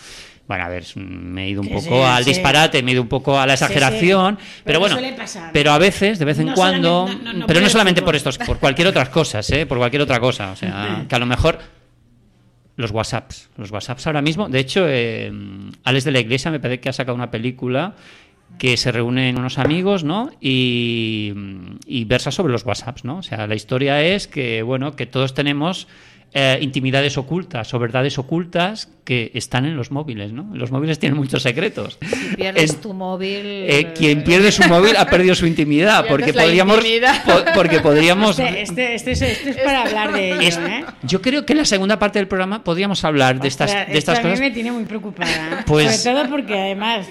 Bueno, a ver, me he ido un poco al disparate, me he ido un poco a la exageración, pero, bueno, pero a veces, de vez en cuando, pero no solamente por estos, por cualquier otra cosa, ¿eh? por cualquier otra cosa, o sea, *laughs* que a lo mejor los WhatsApps, los WhatsApps ahora mismo, de hecho, eh, Alex de la Iglesia me parece que ha sacado una película que se reúnen unos amigos, ¿no? Y, y versa sobre los WhatsApps, ¿no? O sea, la historia es que, bueno, que todos tenemos eh, intimidades ocultas o verdades ocultas que están en los móviles, ¿no? Los móviles tienen muchos secretos. Si pierdes tu móvil... Eh, quien pierde su móvil ha perdido su intimidad, porque podríamos, porque podríamos... Este, este, este, es para hablar de ello, ¿eh? Yo creo que en la segunda parte del programa podríamos hablar de estas, de estas cosas. A mí me tiene muy preocupada, pues... sobre todo porque además...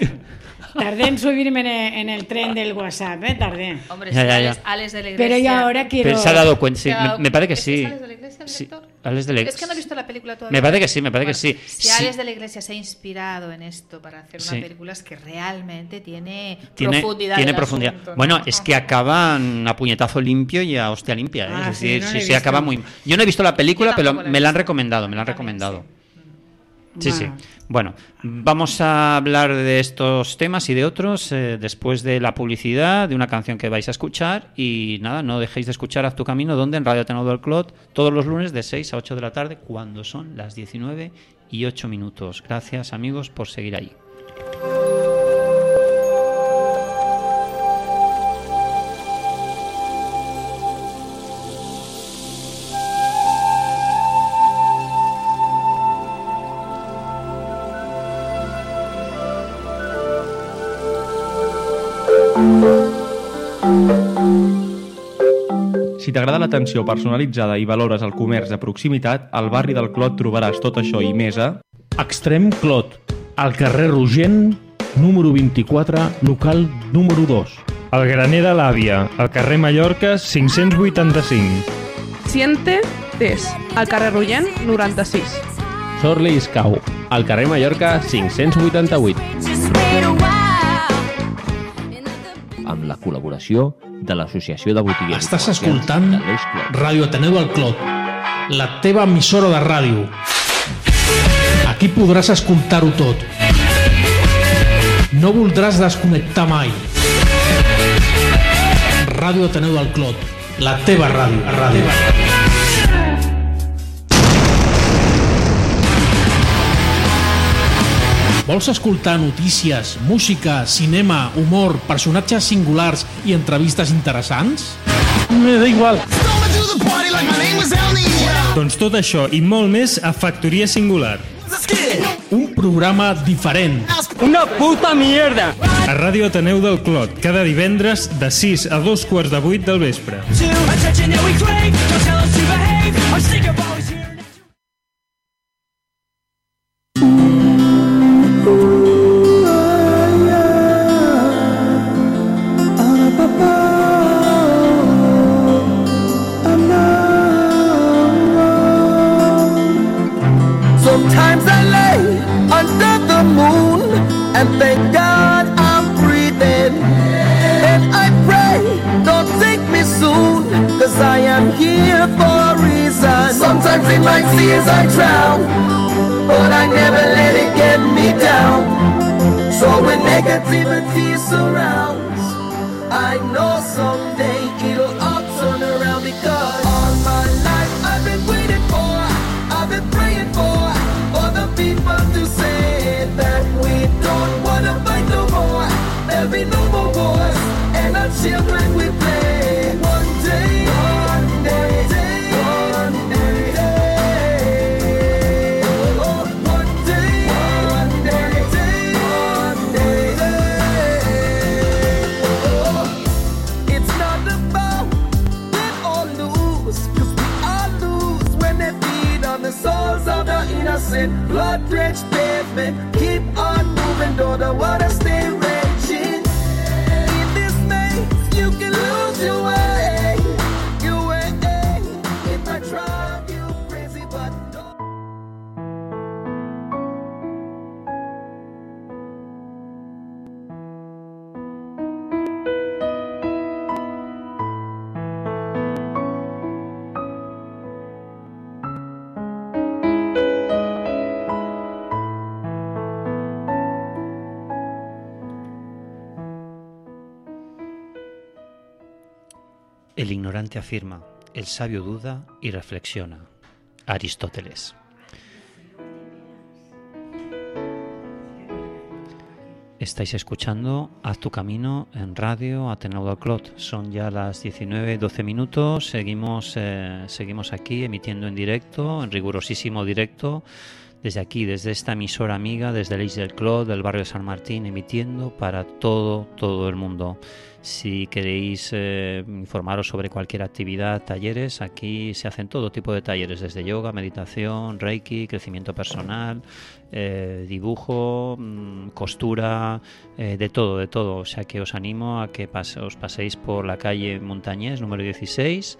Tardé en subirme en el, tren del WhatsApp, ¿eh? Tardé. Hombre, ya, ya, ya. Alex, de la iglesia. Pero ya ahora quiero... Pero se ha dado cuenta, sí, me, parece que sí. ¿Es de la iglesia, el sí. Es que no he visto la película todavía. Me parece que sí, me parece que sí. Si Alex de la Iglesia se ha inspirado en esto para hacer una película, es que realmente tiene, profundidad. Tiene profundidad. Bueno, es que acaban a puñetazo limpio y a hostia limpia. ¿eh? Ah, es decir, sí, sí, acaba muy. Yo no he visto la película, pero me la han recomendado, me la han recomendado. Sí, sí. Bueno, vamos a hablar de estos temas y de otros eh, después de la publicidad, de una canción que vais a escuchar. Y nada, no dejéis de escuchar Haz tu camino, donde en Radio Tenor del Clot, todos los lunes de 6 a 8 de la tarde, cuando son las 19 y 8 minutos. Gracias, amigos, por seguir ahí. Si t'agrada l'atenció personalitzada i valores el comerç de proximitat, al barri del Clot trobaràs tot això i més a... Extrem Clot, al carrer Rogent, número 24, local número 2. El graner de l'àvia, al carrer Mallorca, 585. Siente Tes, al carrer Rogent, 96. Sorli Iscau, al carrer Mallorca, 588 amb la col·laboració de l'Associació de Botiguers. Estàs escoltant Ràdio Ateneu del Clot, la teva emissora de ràdio. Aquí podràs escoltar-ho tot. no voldràs desconnectar mai. Ràdio Ateneu del Clot, la teva ràdio. La ràdio. Vols escoltar notícies, música, cinema, humor, personatges singulars i entrevistes interessants? Me da igual. Doncs tot això i molt més a Factoria Singular. Un programa diferent. Una puta mierda! A Ràdio Ateneu del Clot, cada divendres de 6 a 2 quarts de 8 del vespre. Afirma, el sabio duda y reflexiona. Aristóteles. Estáis escuchando Haz tu camino en radio Ateneo del Clot. Son ya las 19, 12 minutos. Seguimos, eh, seguimos aquí emitiendo en directo, en rigurosísimo directo, desde aquí, desde esta emisora amiga, desde el del Clot, del barrio de San Martín, emitiendo para todo, todo el mundo. Si queréis eh, informaros sobre cualquier actividad, talleres, aquí se hacen todo tipo de talleres, desde yoga, meditación, reiki, crecimiento personal, eh, dibujo, mm, costura, eh, de todo, de todo. O sea que os animo a que pas- os paséis por la calle Montañés, número 16,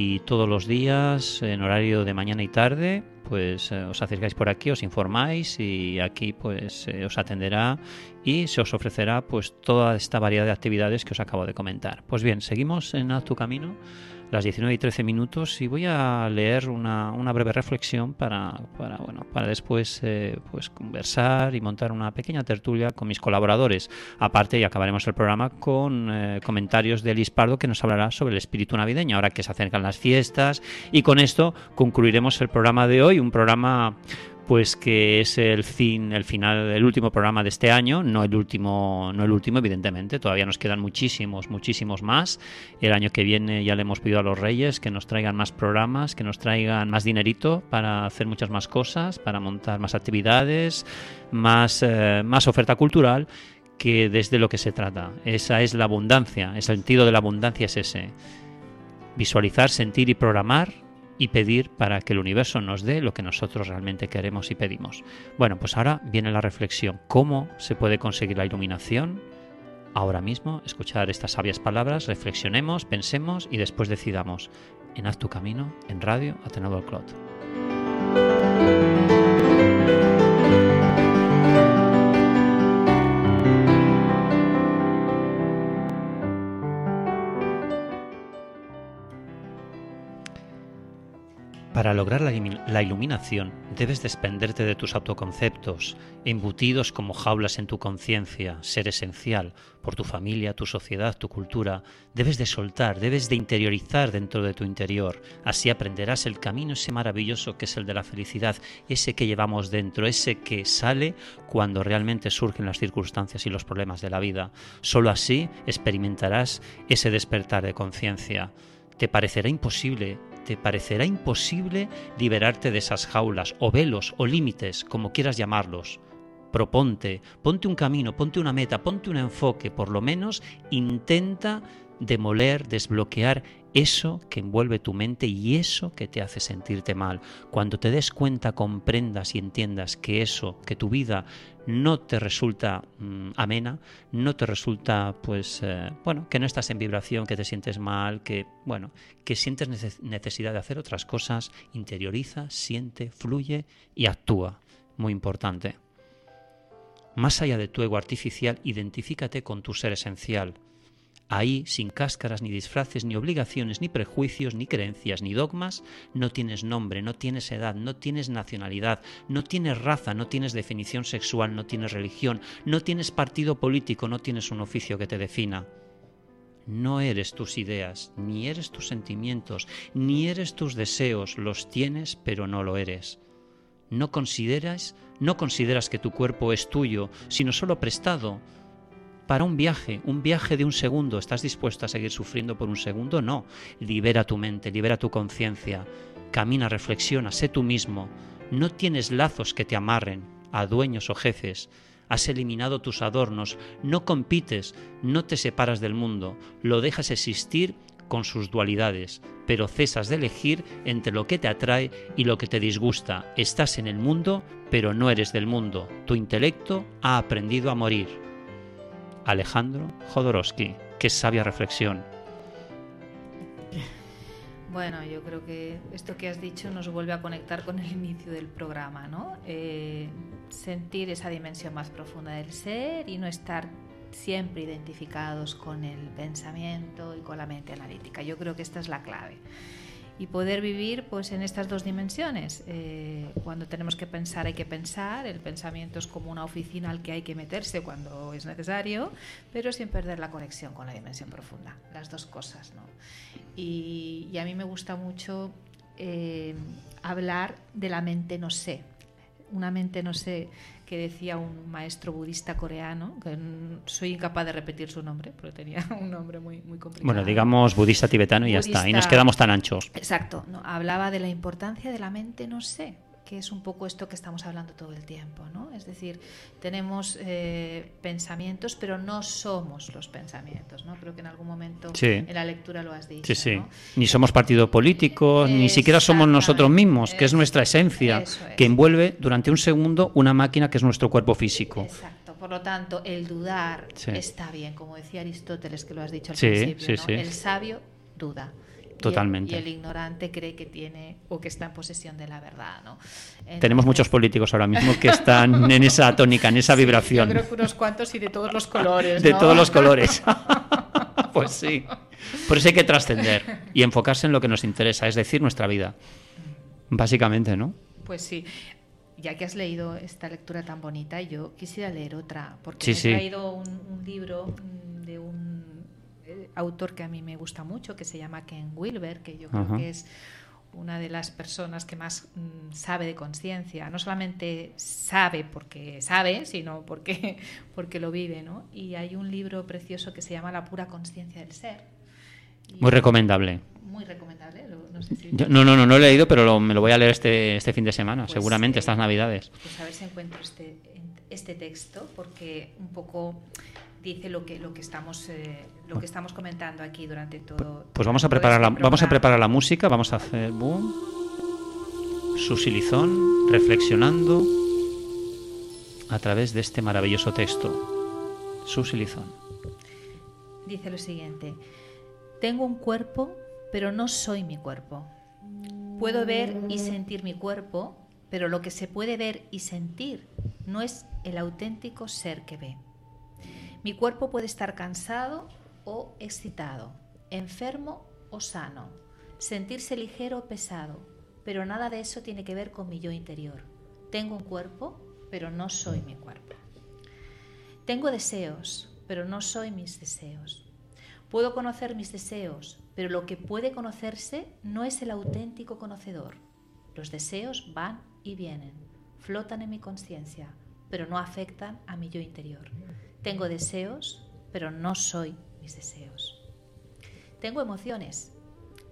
y todos los días, en horario de mañana y tarde, pues eh, os acercáis por aquí, os informáis y aquí pues eh, os atenderá y se os ofrecerá pues toda esta variedad de actividades que os acabo de comentar. Pues bien, seguimos en Haz tu camino, las 19 y 13 minutos y voy a leer una, una breve reflexión para, para, bueno, para después eh, pues conversar y montar una pequeña tertulia con mis colaboradores. Aparte, y acabaremos el programa con eh, comentarios de Elis Pardo que nos hablará sobre el espíritu navideño, ahora que se acercan las fiestas. Y con esto concluiremos el programa de hoy, un programa pues que es el fin, el final, el último programa de este año, no el último, no el último, evidentemente, todavía nos quedan muchísimos, muchísimos más. El año que viene ya le hemos pedido a los Reyes que nos traigan más programas, que nos traigan más dinerito para hacer muchas más cosas, para montar más actividades, más, eh, más oferta cultural que desde lo que se trata. Esa es la abundancia, el sentido de la abundancia es ese. Visualizar, sentir y programar y pedir para que el universo nos dé lo que nosotros realmente queremos y pedimos. Bueno, pues ahora viene la reflexión. ¿Cómo se puede conseguir la iluminación? Ahora mismo, escuchar estas sabias palabras, reflexionemos, pensemos y después decidamos. En Haz tu camino, en Radio Ateneo del Clot. Para lograr la iluminación debes desprenderte de tus autoconceptos, embutidos como jaulas en tu conciencia, ser esencial, por tu familia, tu sociedad, tu cultura. Debes de soltar, debes de interiorizar dentro de tu interior. Así aprenderás el camino ese maravilloso que es el de la felicidad, ese que llevamos dentro, ese que sale cuando realmente surgen las circunstancias y los problemas de la vida. Solo así experimentarás ese despertar de conciencia. Te parecerá imposible te parecerá imposible liberarte de esas jaulas o velos o límites, como quieras llamarlos. Proponte, ponte un camino, ponte una meta, ponte un enfoque, por lo menos intenta demoler, desbloquear eso que envuelve tu mente y eso que te hace sentirte mal. Cuando te des cuenta, comprendas y entiendas que eso, que tu vida no te resulta mm, amena, no te resulta, pues, eh, bueno, que no estás en vibración, que te sientes mal, que, bueno, que sientes necesidad de hacer otras cosas, interioriza, siente, fluye y actúa. Muy importante. Más allá de tu ego artificial, identifícate con tu ser esencial Ahí, sin cáscaras, ni disfraces, ni obligaciones, ni prejuicios, ni creencias, ni dogmas, no tienes nombre, no tienes edad, no tienes nacionalidad, no tienes raza, no tienes definición sexual, no tienes religión, no tienes partido político, no tienes un oficio que te defina. No eres tus ideas, ni eres tus sentimientos, ni eres tus deseos, los tienes pero no lo eres. No consideras, no consideras que tu cuerpo es tuyo, sino solo prestado, para un viaje, un viaje de un segundo. ¿Estás dispuesto a seguir sufriendo por un segundo? No. Libera tu mente, libera tu conciencia. Camina, reflexiona, sé tú mismo. No tienes lazos que te amarren a dueños o jefes. Has eliminado tus adornos, no compites, no te separas del mundo, lo dejas existir con sus dualidades, pero cesas de elegir entre lo que te atrae y lo que te disgusta. Estás en el mundo, pero no eres del mundo. Tu intelecto ha aprendido a morir. Alejandro Jodorowsky. Qué sabia reflexión. Bueno, yo creo que esto que has dicho nos vuelve a conectar con el inicio del programa, ¿no? Eh, sentir esa dimensión más profunda del ser y no estar siempre identificados con el pensamiento y con la mente analítica. Yo creo que esta es la clave y poder vivir pues en estas dos dimensiones. Eh, cuando tenemos que pensar hay que pensar, el pensamiento es como una oficina al que hay que meterse cuando es necesario, pero sin perder la conexión con la dimensión profunda, las dos cosas. ¿no? Y, a mí me gusta mucho eh, hablar de la mente no sé, una mente no sé que decía un maestro budista coreano, que soy incapaz de repetir su nombre, porque tenía *laughs* un nombre muy, muy complicado. Bueno, digamos budista tibetano y ya está, y nos quedamos tan anchos. Exacto, no, hablaba de la importancia de la mente, no sé, que es un poco esto que estamos hablando todo el tiempo, ¿no? Es decir, tenemos eh, pensamientos, pero no somos los pensamientos, ¿no? Creo que en algún momento en la lectura lo has dicho. Sí, sí. Ni somos partido político, ni siquiera somos nosotros mismos, que es nuestra esencia, que envuelve durante un segundo una máquina que es nuestro cuerpo físico. Exacto. Por lo tanto, el dudar está bien, como decía Aristóteles, que lo has dicho al principio, ¿no? El sabio duda. Totalmente. Y el, ignorante cree que tiene o que está en posesión de la verdad. ¿no? Tenemos muchos políticos ahora mismo que están *laughs* en esa tónica, en esa vibración. yo creo que unos cuantos y de todos los colores. De todos los colores. *laughs* pues sí. Por eso hay que trascender y enfocarse en lo que nos interesa, es decir, nuestra vida. Básicamente, ¿no? Pues sí ya que has leído esta lectura tan bonita, yo quisiera leer otra, porque he traído un, libro de un autor que a mí me gusta mucho, que se llama Ken Wilber, que yo creo que es una de las personas que más mm, sabe de conciencia. No solamente sabe porque sabe, sino porque, *laughs* porque lo vive. ¿no? Y hay un libro precioso que se llama La pura conciencia del ser. muy recomendable. Muy recomendable. No, no, no, no, he leído, pero me lo voy a leer este, este fin de semana, pues, seguramente, estas navidades. Pues a ver si encuentro este, este texto, porque un poco dice lo que lo que estamos eh, lo que estamos comentando aquí durante todo. Pues vamos a preparar la, vamos a preparar la música, vamos a hacer boom, susilizón, reflexionando a través de este maravilloso texto. Susilizón. Dice lo siguiente: Tengo un cuerpo, pero no soy mi cuerpo. Puedo ver y sentir mi cuerpo, pero lo que se puede ver y sentir no es el auténtico ser que ve. Mi cuerpo puede estar cansado o excitado, enfermo o sano, sentirse ligero o pesado, pero nada de eso tiene que ver con mi yo interior. Tengo un cuerpo, pero no soy mi cuerpo. Tengo deseos, pero no soy mis deseos. Puedo conocer mis deseos, pero lo que puede conocerse no es el auténtico conocedor. Los deseos van y vienen, flotan en mi conciencia, pero no afectan a mi yo interior. Tengo deseos, pero no soy mis deseos. Tengo emociones,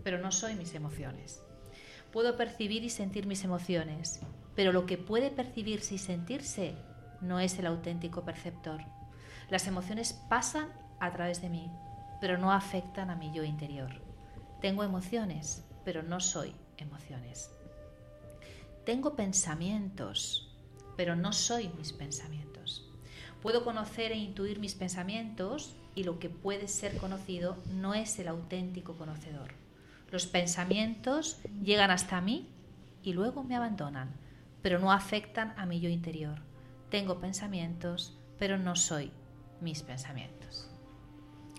pero no soy mis emociones. Puedo percibir y sentir mis emociones, pero lo que puede percibirse y sentirse no es el auténtico perceptor. Las emociones pasan a través de mí, pero no afectan a mi yo interior. Tengo emociones, pero no soy emociones. Tengo pensamientos, pero no soy mis pensamientos. Puedo conocer e intuir mis pensamientos y lo que puede ser conocido no es el auténtico conocedor. Los pensamientos llegan hasta mí y luego me abandonan, pero no afectan a mi yo interior. Tengo pensamientos, pero no soy mis pensamientos.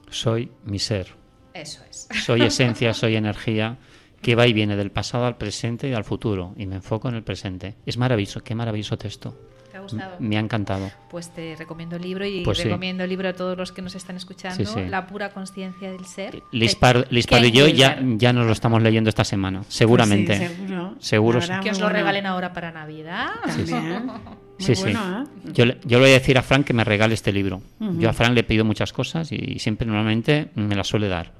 Soy mi ser. Eso es. Soy esencia, soy *laughs* energía que va y viene del pasado al presente y al futuro y me enfoco en el presente. Es maravilloso, qué maravilloso texto. ¿Te ha gustado? Me ha encantado. Pues te recomiendo el libro y Pues sí. recomiendo el libro a todos los que nos están escuchando, Sí, sí. La pura conciencia del ser. Liz, de Par- Liz Pardo y yo ya, ya nos lo estamos leyendo esta semana, seguramente. Pues sí, seguro. Seguro. Verdad, Que os lo bueno. regalen ahora para Navidad. *laughs* Muy Sí, sí. bueno, ¿eh? Yo, le- yo le voy a decir a Frank que me regale este libro. Ujú. Yo a Frank le pido muchas cosas y siempre normalmente me las suele dar.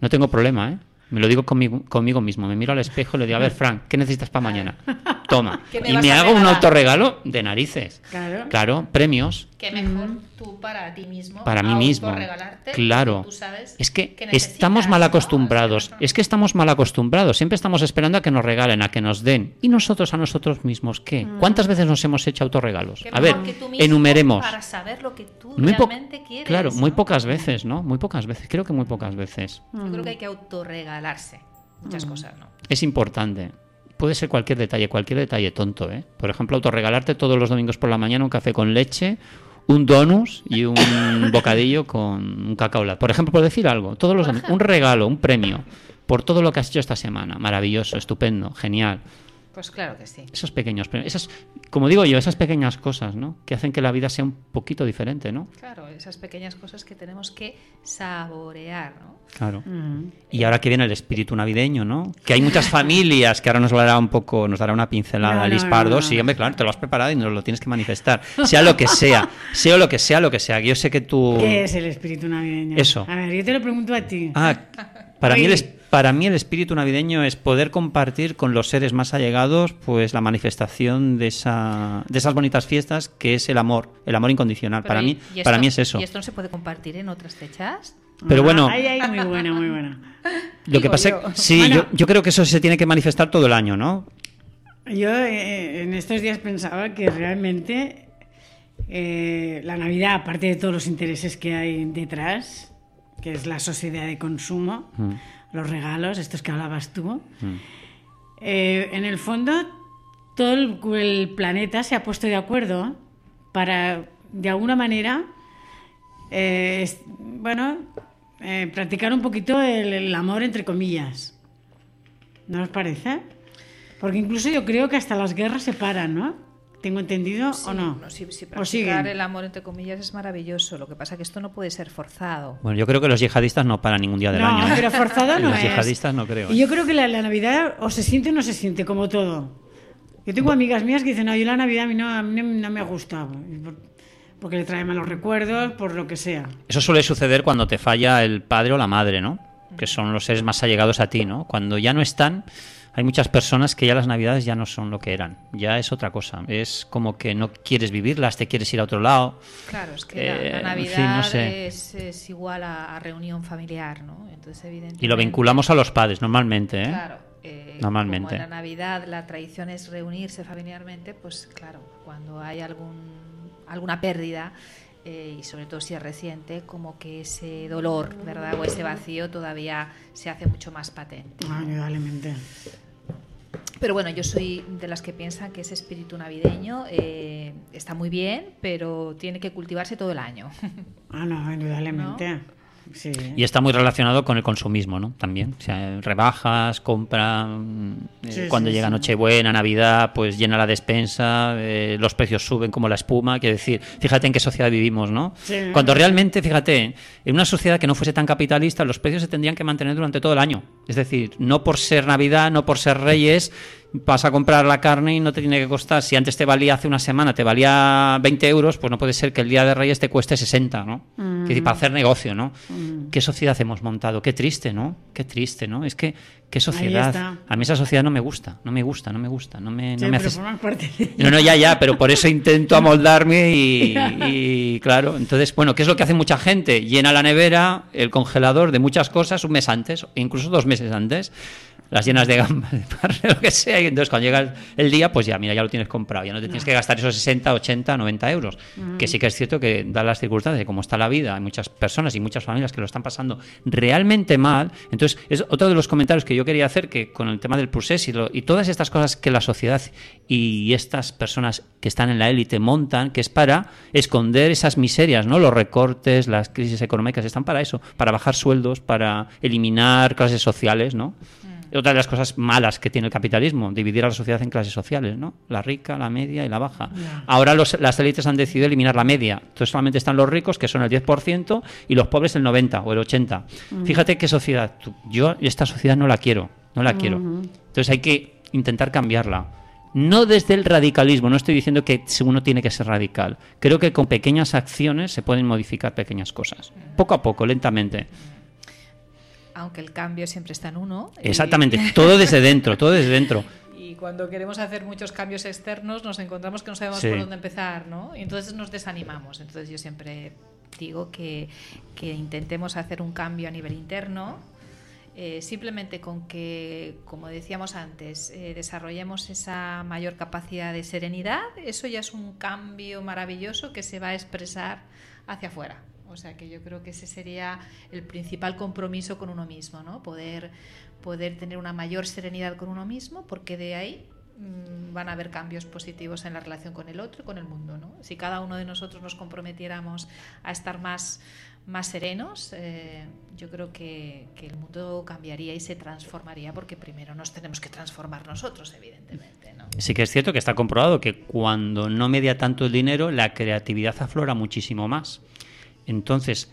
No tengo problema, ¿eh? Me lo digo conmigo, conmigo mismo. Me miro al espejo y le digo, a ver, Frank, ¿qué necesitas para mañana? *laughs* Toma. ¿Qué me y me hago un regalar? autorregalo de narices. Claro. Claro, premios Que mejor tú para ti mismo. para mí mismo. autorregalarte, Claro. Tú sabes Es que que estamos mal ¿no? acostumbrados. Es que estamos mal acostumbrados. Siempre estamos esperando a que nos regalen, a que nos den. ¿Y nosotros a nosotros mismos qué? ¿Cuántas veces nos hemos hecho autorregalos? Mm. Qué A ver, mejor que tú mismo enumeremos. Para saber lo que tú Muy realmente quieres. Claro, muy pocas veces, ¿no? Muy pocas veces. Creo que muy pocas veces. Yo creo que hay que autorregalarse Mm. muchas cosas, ¿no? Es importante. Puede ser cualquier detalle, cualquier detalle tonto, ¿eh? Por ejemplo, autorregalarte todos los domingos por la mañana un café con leche, un donus y un bocadillo con un cacao. Por ejemplo, por decir algo, todos los un regalo, un premio por todo lo que has hecho esta semana. Maravilloso, estupendo, genial. Pues claro que sí. Esos pequeños esas, como digo yo, esas pequeñas cosas, ¿no? Que hacen que la vida sea un poquito diferente, ¿no? Claro, esas pequeñas cosas que tenemos que saborear, ¿no? Claro. Mm. Y ahora que viene el espíritu navideño, ¿no? Que hay muchas familias que ahora nos dará un poco, nos dará una pincelada No, no, Liz no, Pardo. no. Sí, hombre, claro, te lo has preparado y nos lo tienes que manifestar. Sea lo que sea, sea lo que sea, lo que sea. Yo sé que tú. ¿Qué es el espíritu navideño? Eso. A ver, yo te lo pregunto a ti. Ah, para mí, el, para mí el espíritu navideño es poder compartir con los seres más allegados pues la manifestación de, esa, de esas bonitas fiestas que es el amor, el amor incondicional. Pero para y- mí, y para esto- mí es eso. ¿Y esto no se puede compartir en otras fechas? Pero bueno, Ay, ay, muy buena, muy buena. lo que pasa yo. sí, Bueno. yo, yo creo que eso se tiene que manifestar todo el año, ¿no? Yo eh, en estos días pensaba que realmente eh, la Navidad, aparte de todos los intereses que hay detrás, que es la sociedad de consumo, Mm. los regalos, estos que hablabas tú, Mm. eh, en el fondo todo el, el planeta se ha puesto de acuerdo para, de alguna manera, eh, es- bueno, eh, practicar un poquito el, el amor entre comillas. ¿No os parece? Porque incluso yo creo que hasta las guerras se paran, ¿no? ¿Tengo entendido o no? Sí, sí, ¿O practicar siguen? el amor entre comillas es maravilloso. Lo que pasa es que esto no puede ser forzado. Bueno, yo creo que los yihadistas no paran ningún día del No, año. ¿eh? pero forzado no Los es. yihadistas no creo. Y ¿eh? yo creo que la, la Navidad o se siente o no se siente, como todo. Yo tengo amigas mías que dicen, no, yo la Navidad a mí no, a mí no me ha gustado. Y por- Porque le trae malos recuerdos, por lo que sea. Eso suele suceder cuando te falla el padre o la madre, ¿no? Que son los seres más allegados a ti, ¿no? Cuando ya no están, hay muchas personas que ya las navidades ya no son lo que eran. Ya es otra cosa. Es como que no quieres vivirlas, te quieres ir a otro lado. Claro, es que la- Eh, la, Navidad fin, no sé. es, es igual a, a reunión familiar, ¿no? Entonces, evidentemente. Y lo vinculamos a los padres normalmente, ¿eh? Claro. eh, Normalmente. Como en la Navidad la tradición es reunirse familiarmente, pues claro, cuando hay algún, alguna pérdida, eh, y sobre todo si es reciente, como que ese dolor, ¿verdad? O ese vacío todavía se hace mucho más patente. Ah, indudablemente. Pero bueno, yo soy de las que piensan que ese espíritu navideño eh, está muy bien, pero tiene que cultivarse todo el año. Ah, no, indudablemente. Y está muy relacionado con el consumismo, ¿no? También. O sea, rebajas, compra. Eh, cuando llega Nochebuena, Navidad, pues llena la despensa, eh, los precios suben como la espuma. Quiere decir, fíjate en qué sociedad vivimos, ¿no? Cuando realmente, fíjate, en una sociedad que no fuese tan capitalista, los precios se tendrían que mantener durante todo el año. Es decir, no por ser Navidad, no por ser Reyes vas a comprar la carne y no te tiene que costar, si antes te valía hace una semana, te valía 20 euros, pues no puede ser que el Día de Reyes te cueste 60, ¿no? Mm. decir, para hacer negocio, ¿no? Mm. ¿Qué sociedad hemos montado? Qué triste, ¿no? Qué triste, ¿no? Es que, qué sociedad. A mí esa sociedad no me gusta, no me gusta, no me gusta, no me, no me hace... No, no, ya, ya, pero por eso intento amoldarme y, *laughs* y, claro, entonces, bueno, ¿qué es lo que hace mucha gente? Llena la nevera, el congelador de muchas cosas un mes antes, incluso dos meses antes las llenas de gambas, de *laughs* lo que sea, y entonces cuando llega el día, pues ya, mira, ya lo tienes comprado, ya no te tienes que gastar esos 60, 80, 90 euros, mm. que sí que es cierto que, da las circunstancias de cómo está la vida, hay muchas personas y muchas familias que lo están pasando realmente mal, entonces es otro de los comentarios que yo quería hacer, que con el tema del procés y, y todas estas cosas que la sociedad y estas personas que están en la élite montan, que es para esconder esas miserias, ¿no? Los recortes, las crisis económicas están para eso, para bajar sueldos, para eliminar clases sociales, ¿no? Otra de las cosas malas que tiene el capitalismo, dividir a la sociedad en clases sociales, ¿no? La rica, la media y la baja. Ahora las élites han decidido eliminar la media. Entonces solamente están los ricos, que son el 10%, y los pobres el 90% o el 80%. Mm. Fíjate qué sociedad. Yo esta sociedad no la quiero, no la quiero. Entonces hay que intentar cambiarla. No desde el radicalismo, no estoy diciendo que uno tiene que ser radical. Creo que con pequeñas acciones se pueden modificar pequeñas cosas. Poco a poco, lentamente aunque el cambio siempre está en uno. Exactamente, *laughs* todo desde dentro, todo desde dentro. Y cuando queremos hacer muchos cambios externos nos encontramos que no sabemos por dónde empezar, ¿no? Y entonces nos desanimamos. Entonces yo siempre digo que, que intentemos hacer un cambio a nivel interno, eh, simplemente con que, como decíamos antes, eh, desarrollemos esa mayor capacidad de serenidad, eso ya es un cambio maravilloso que se va a expresar hacia afuera. O sea que yo creo que ese sería el principal compromiso con uno mismo, ¿no? Poder, poder tener una mayor serenidad con uno mismo, porque de ahí mm, van a haber cambios positivos en la relación con el otro y con el mundo. ¿no? Si cada uno de nosotros nos comprometiéramos a estar más, más serenos, eh, yo creo que, que, el mundo cambiaría y se transformaría porque primero nos tenemos que transformar nosotros, evidentemente. ¿no? Sí que es cierto que está comprobado que cuando no media tanto el dinero, la creatividad aflora muchísimo más. Entonces,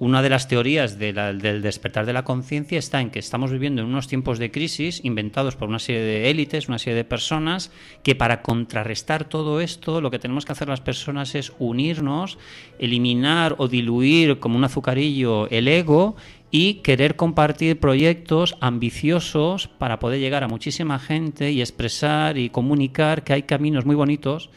una de las teorías del despertar de la conciencia está en que estamos viviendo en unos tiempos de crisis inventados por una serie de élites, una serie de personas, que para contrarrestar todo esto lo que tenemos que hacer las personas es unirnos, eliminar o diluir como un azucarillo el ego y querer compartir proyectos ambiciosos para poder llegar a muchísima gente y expresar y comunicar que hay caminos muy bonitos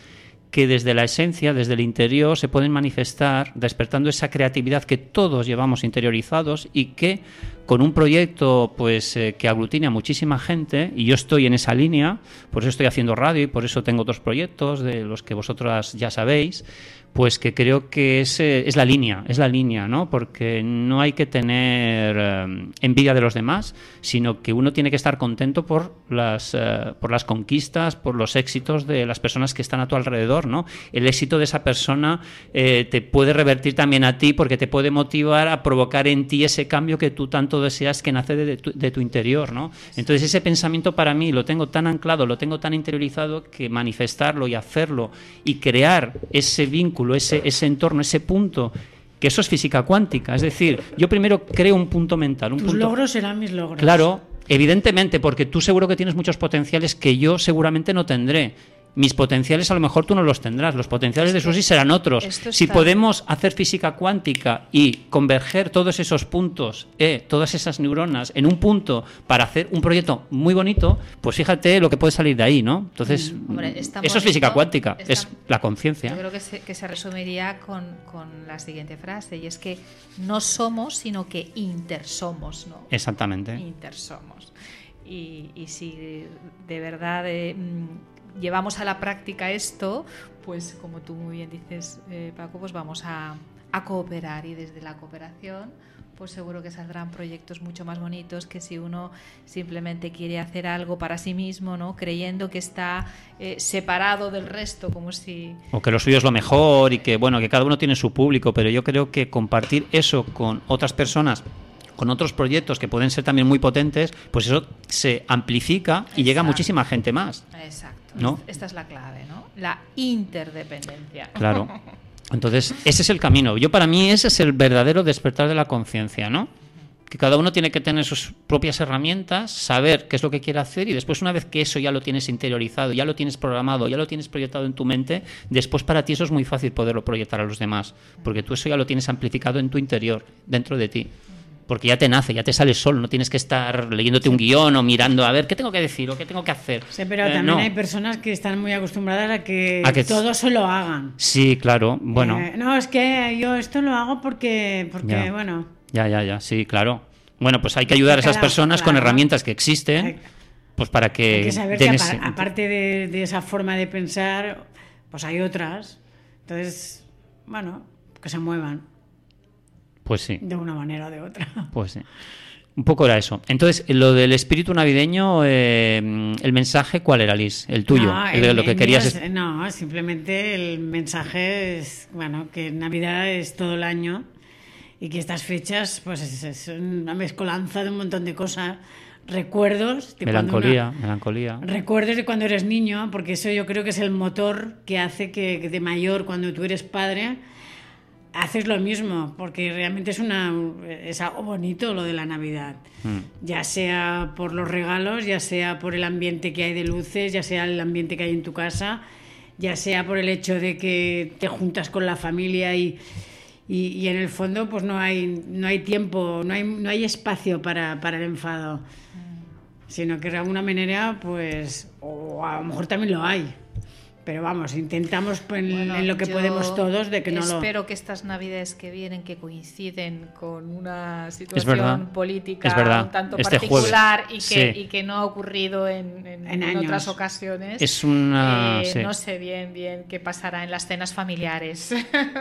que desde la esencia, desde el interior, se pueden manifestar, despertando esa creatividad que todos llevamos interiorizados y que con un proyecto pues eh, que aglutine a muchísima gente y yo estoy en esa línea, por eso estoy haciendo radio y por eso tengo otros proyectos de los que vosotras ya sabéis, pues que creo que es, eh, es la línea, es la línea, ¿no? Porque no hay que tener eh, envidia de los demás, sino que uno tiene que estar contento por las, eh, por las conquistas, por los éxitos de las personas que están a tu alrededor, ¿no? El éxito de esa persona te puede revertir también a ti porque te puede motivar a provocar en ti ese cambio que tú tanto deseas que nace de tu, de tu interior, ¿no? Entonces ese pensamiento para mí lo tengo tan anclado, lo tengo tan interiorizado que manifestarlo y hacerlo y crear ese vínculo ese, ese entorno, ese punto que eso es física cuántica. Es decir, yo primero creo un punto mental. Un Tus logros serán mis logros. Claro, evidentemente, porque tú seguro que tienes muchos potenciales que yo seguramente no tendré mis potenciales a lo mejor tú no los tendrás, los potenciales de Susi serán otros. Si podemos hacer física cuántica y converger todos esos puntos, eh, todas esas neuronas en un punto para hacer un proyecto muy bonito, pues fíjate lo que puede salir de ahí, ¿no? Entonces, mm, eso es física cuántica, es la conciencia. Yo creo que se, resumiría con, la siguiente frase, y es que no somos, sino que intersomos, ¿no? Exactamente. Intersomos. Y, y si de verdad... Eh, mm, llevamos a la práctica esto, pues como tú muy bien dices, eh, Paco, pues vamos a, a cooperar y desde la cooperación pues seguro que saldrán proyectos mucho más bonitos que si uno simplemente quiere hacer algo para sí mismo, ¿no? creyendo que está eh, separado del resto, como si... O que lo suyo es lo mejor y que, bueno, que cada uno tiene su público, pero yo creo que compartir eso con otras personas con otros proyectos que pueden ser también muy potentes, pues eso se amplifica y llega muchísima gente más. Exacto. ¿No? Esta es la clave, ¿no? La interdependencia. Claro. *laughs* Entonces, ese es el camino. Yo para mí ese es el verdadero despertar de la conciencia, ¿no? Que cada uno tiene que tener sus propias herramientas, saber qué es lo que quiere hacer y después una vez que eso ya lo tienes interiorizado, ya lo tienes programado, ya lo tienes proyectado en tu mente, después para ti eso es muy fácil poderlo proyectar a los demás, porque tú eso ya lo tienes amplificado en tu interior, dentro de ti porque ya te nace, ya te sale solo, no tienes que estar leyéndote un guion o mirando a ver qué tengo que decir o qué tengo que hacer. Sí, pero eh, también hay personas que están muy acostumbradas a que, todo se lo hagan. Sí, claro, bueno. Eh, no, es que yo esto lo hago porque, porque bueno. Ya, ya, ya, sí, claro. Bueno, pues hay que ayudar a esas personas con herramientas que existen, pues para que... Hay que saber que aparte de, de esa forma de pensar, pues hay otras. Entonces, bueno, que se muevan. Pues sí. De una manera o de otra. *laughs* Pues sí. Un poco era eso. Entonces, lo del espíritu navideño, eh, ¿el mensaje cuál era, Liz? ¿El tuyo? No, lo que querías no, simplemente el mensaje es, bueno, que Navidad es todo el año y que estas fechas, pues es, una mezcolanza de un montón de cosas. Recuerdos. De melancolía, melancolía. Recuerdos de cuando eres niño, porque eso yo creo que es el motor que hace que de mayor, cuando tú eres padre, haces lo mismo, porque realmente es, una, es algo bonito lo de la Navidad. Mm. Ya sea por los regalos, ya sea por el ambiente que hay de luces, ya sea el ambiente que hay en tu casa, ya sea por el hecho de que te juntas con la familia y, y, en el fondo pues no hay, no hay tiempo, no hay, no hay espacio para, para el enfado. Mm. Sino que de alguna manera, pues, o a lo mejor también lo hay, pero vamos, intentamos en, lo que podemos todos de que no lo... Espero que estas navidades que vienen, que coinciden con una situación política un tanto este particular y que, y que, no ha ocurrido en, en, otras ocasiones, es una, eh, no sé bien, bien qué pasará en las cenas familiares.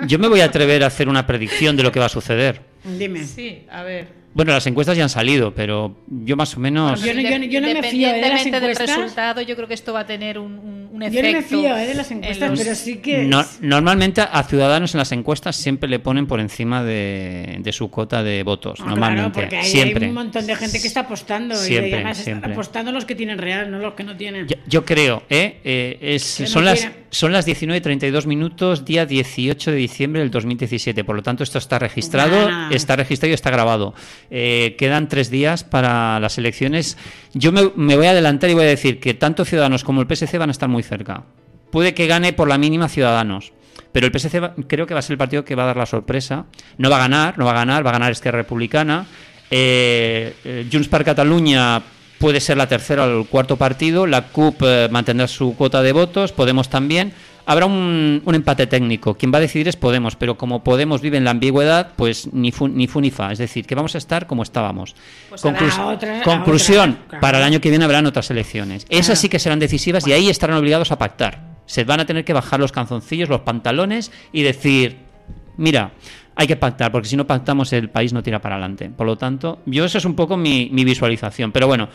Yo me voy a atrever a hacer una predicción de lo que va a suceder. Dime. Sí, a ver. Bueno, las encuestas ya han salido, pero yo más o menos. Yo no, yo, no me fío de las encuestas. del resultado, yo creo que esto va a tener un, un, efecto. Yo no me fío de las encuestas, pero sí que. normalmente a ciudadanos en las encuestas siempre le ponen por encima de, de su cota de votos. Ah, normalmente. Claro, porque siempre. hay un montón de gente que está apostando. Siempre, y además están apostando los que tienen real, no los que no tienen. Yo, creo, ¿eh? eh es, son, las, son las 19.32 minutos, día 18 de diciembre del 2017. Por lo tanto, esto está registrado, está registrado y está grabado. Eh, quedan tres días para las elecciones. Yo me, voy a adelantar y voy a decir que tanto Ciudadanos como el PSC van a estar muy cerca. Puede que gane por la mínima Ciudadanos. Pero el PSC creo que va a ser el partido que va a dar la sorpresa. No va a ganar, no va a ganar, va a ganar Esquerra Republicana. Eh, eh, Junts per Cataluña puede ser la tercera o el cuarto partido. La CUP mantendrá su cuota de votos. Podemos también habrá un, empate técnico. Quien va a decidir es Podemos, pero como Podemos vive en la ambigüedad, pues ni fu ni, fu, ni fa. Es decir, que vamos a estar como estábamos. Pues conclusión, para el año que viene habrán otras elecciones. Esas sí que serán decisivas y ahí estarán obligados a pactar. Se van a tener que bajar los canzoncillos, los pantalones y decir, mira, hay que pactar, porque si no pactamos el país no tira para adelante. Por lo tanto, yo eso es un poco mi, mi visualización. Pero bueno,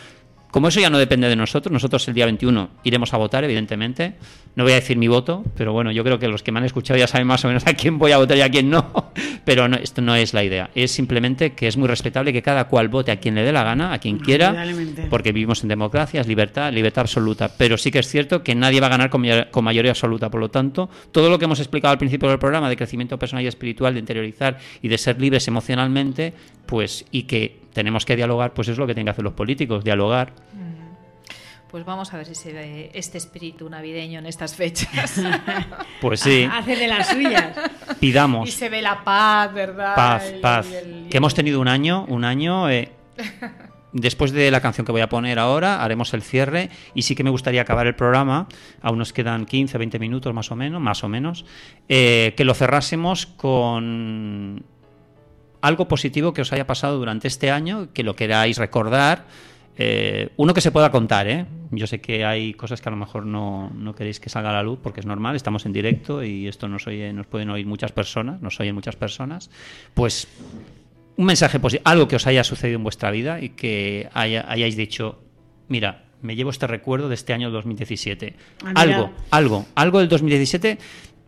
como eso ya no depende de nosotros, nosotros el día 21 iremos a votar, evidentemente. No voy a decir mi voto, pero bueno, yo creo que los que me han escuchado ya saben más o menos a quién voy a votar y a quién no. *laughs* Pero no, esto no es la idea. Es simplemente que es muy respetable que cada cual vote a quien le dé la gana, a quien quiera, porque vivimos en democracia, es libertad, libertad absoluta. Pero sí que es cierto que nadie va a ganar con, mayoría absoluta. Por lo tanto, todo lo que hemos explicado al principio del programa de crecimiento personal y espiritual, de interiorizar y de ser libres emocionalmente, pues y que tenemos que dialogar, pues es lo que tienen que hacer los políticos, dialogar. Mm pues vamos a ver si se ve este espíritu navideño en estas fechas. *laughs* Pues sí. *laughs* Hace de las suyas. Pidamos. Y se ve la paz, ¿verdad? Paz, paz. que hemos tenido un año, un año. Eh, después de la canción que voy a poner ahora, haremos el cierre y sí que me gustaría acabar el programa, aún nos quedan 15, 20 minutos más o menos, más o menos, eh, que lo cerrásemos con algo positivo que os haya pasado durante este año, que lo queráis recordar Eh, uno que se pueda contar, ¿eh? Yo sé que hay cosas que a lo mejor no, no, queréis que salga a la luz porque es normal, estamos en directo y esto nos, oye, nos pueden oír muchas personas, nos oyen muchas personas. Pues un mensaje positivo, algo que os haya sucedido en vuestra vida y que hayáis dicho, mira, me llevo este recuerdo de este año 2017. Ah, algo, algo, algo del 2017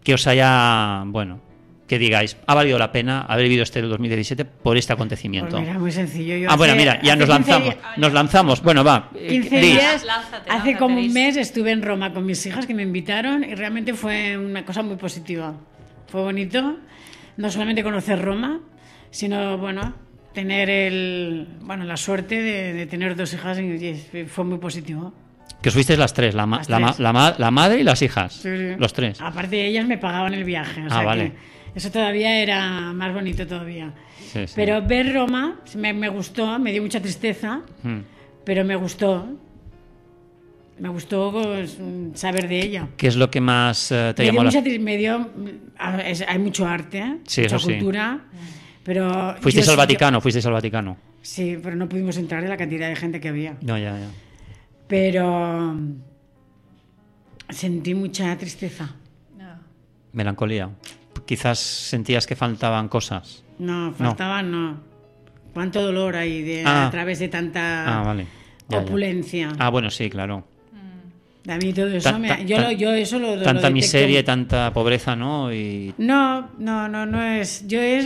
que os haya, bueno, que digáis, ha valido la pena haber vivido este 2017 por este acontecimiento. Pues mira, muy sencillo. ah, bueno, mira, ya nos lanzamos. nos lanzamos. Bueno, va. 15 días, hace como un mes estuve en Roma con mis hijas que me invitaron y realmente fue una cosa muy positiva. Fue bonito, no solamente conocer Roma, sino, bueno, tener el, bueno, la suerte de, tener dos hijas y fue muy positivo. Que fuisteis las tres, la, la, madre y las hijas, los tres. Aparte ellas me pagaban el viaje, o ah, vale. Eso todavía era más bonito todavía. Pero ver Roma me, gustó, me dio mucha tristeza, hmm. pero me gustó. Me gustó pues, saber de ella. ¿Qué es lo que más eh, te me llamó dio mucha, me dio, hay mucho arte, mucha cultura. Pero fuisteis al Vaticano, fuisteis al Vaticano. Sí, pero no pudimos entrar de la cantidad de gente que había. No, ya, ya. Pero sentí mucha tristeza. Melancolía. Quizás sentías que faltaban cosas. No, faltaban no. Cuánto dolor hay ah. a través de tanta ah, opulencia. Ah, bueno, sí, claro. A mí todo eso, yo, yo, eso lo, Tanta miseria y tanta pobreza, ¿no? Y... No, no, no, no es. Yo es.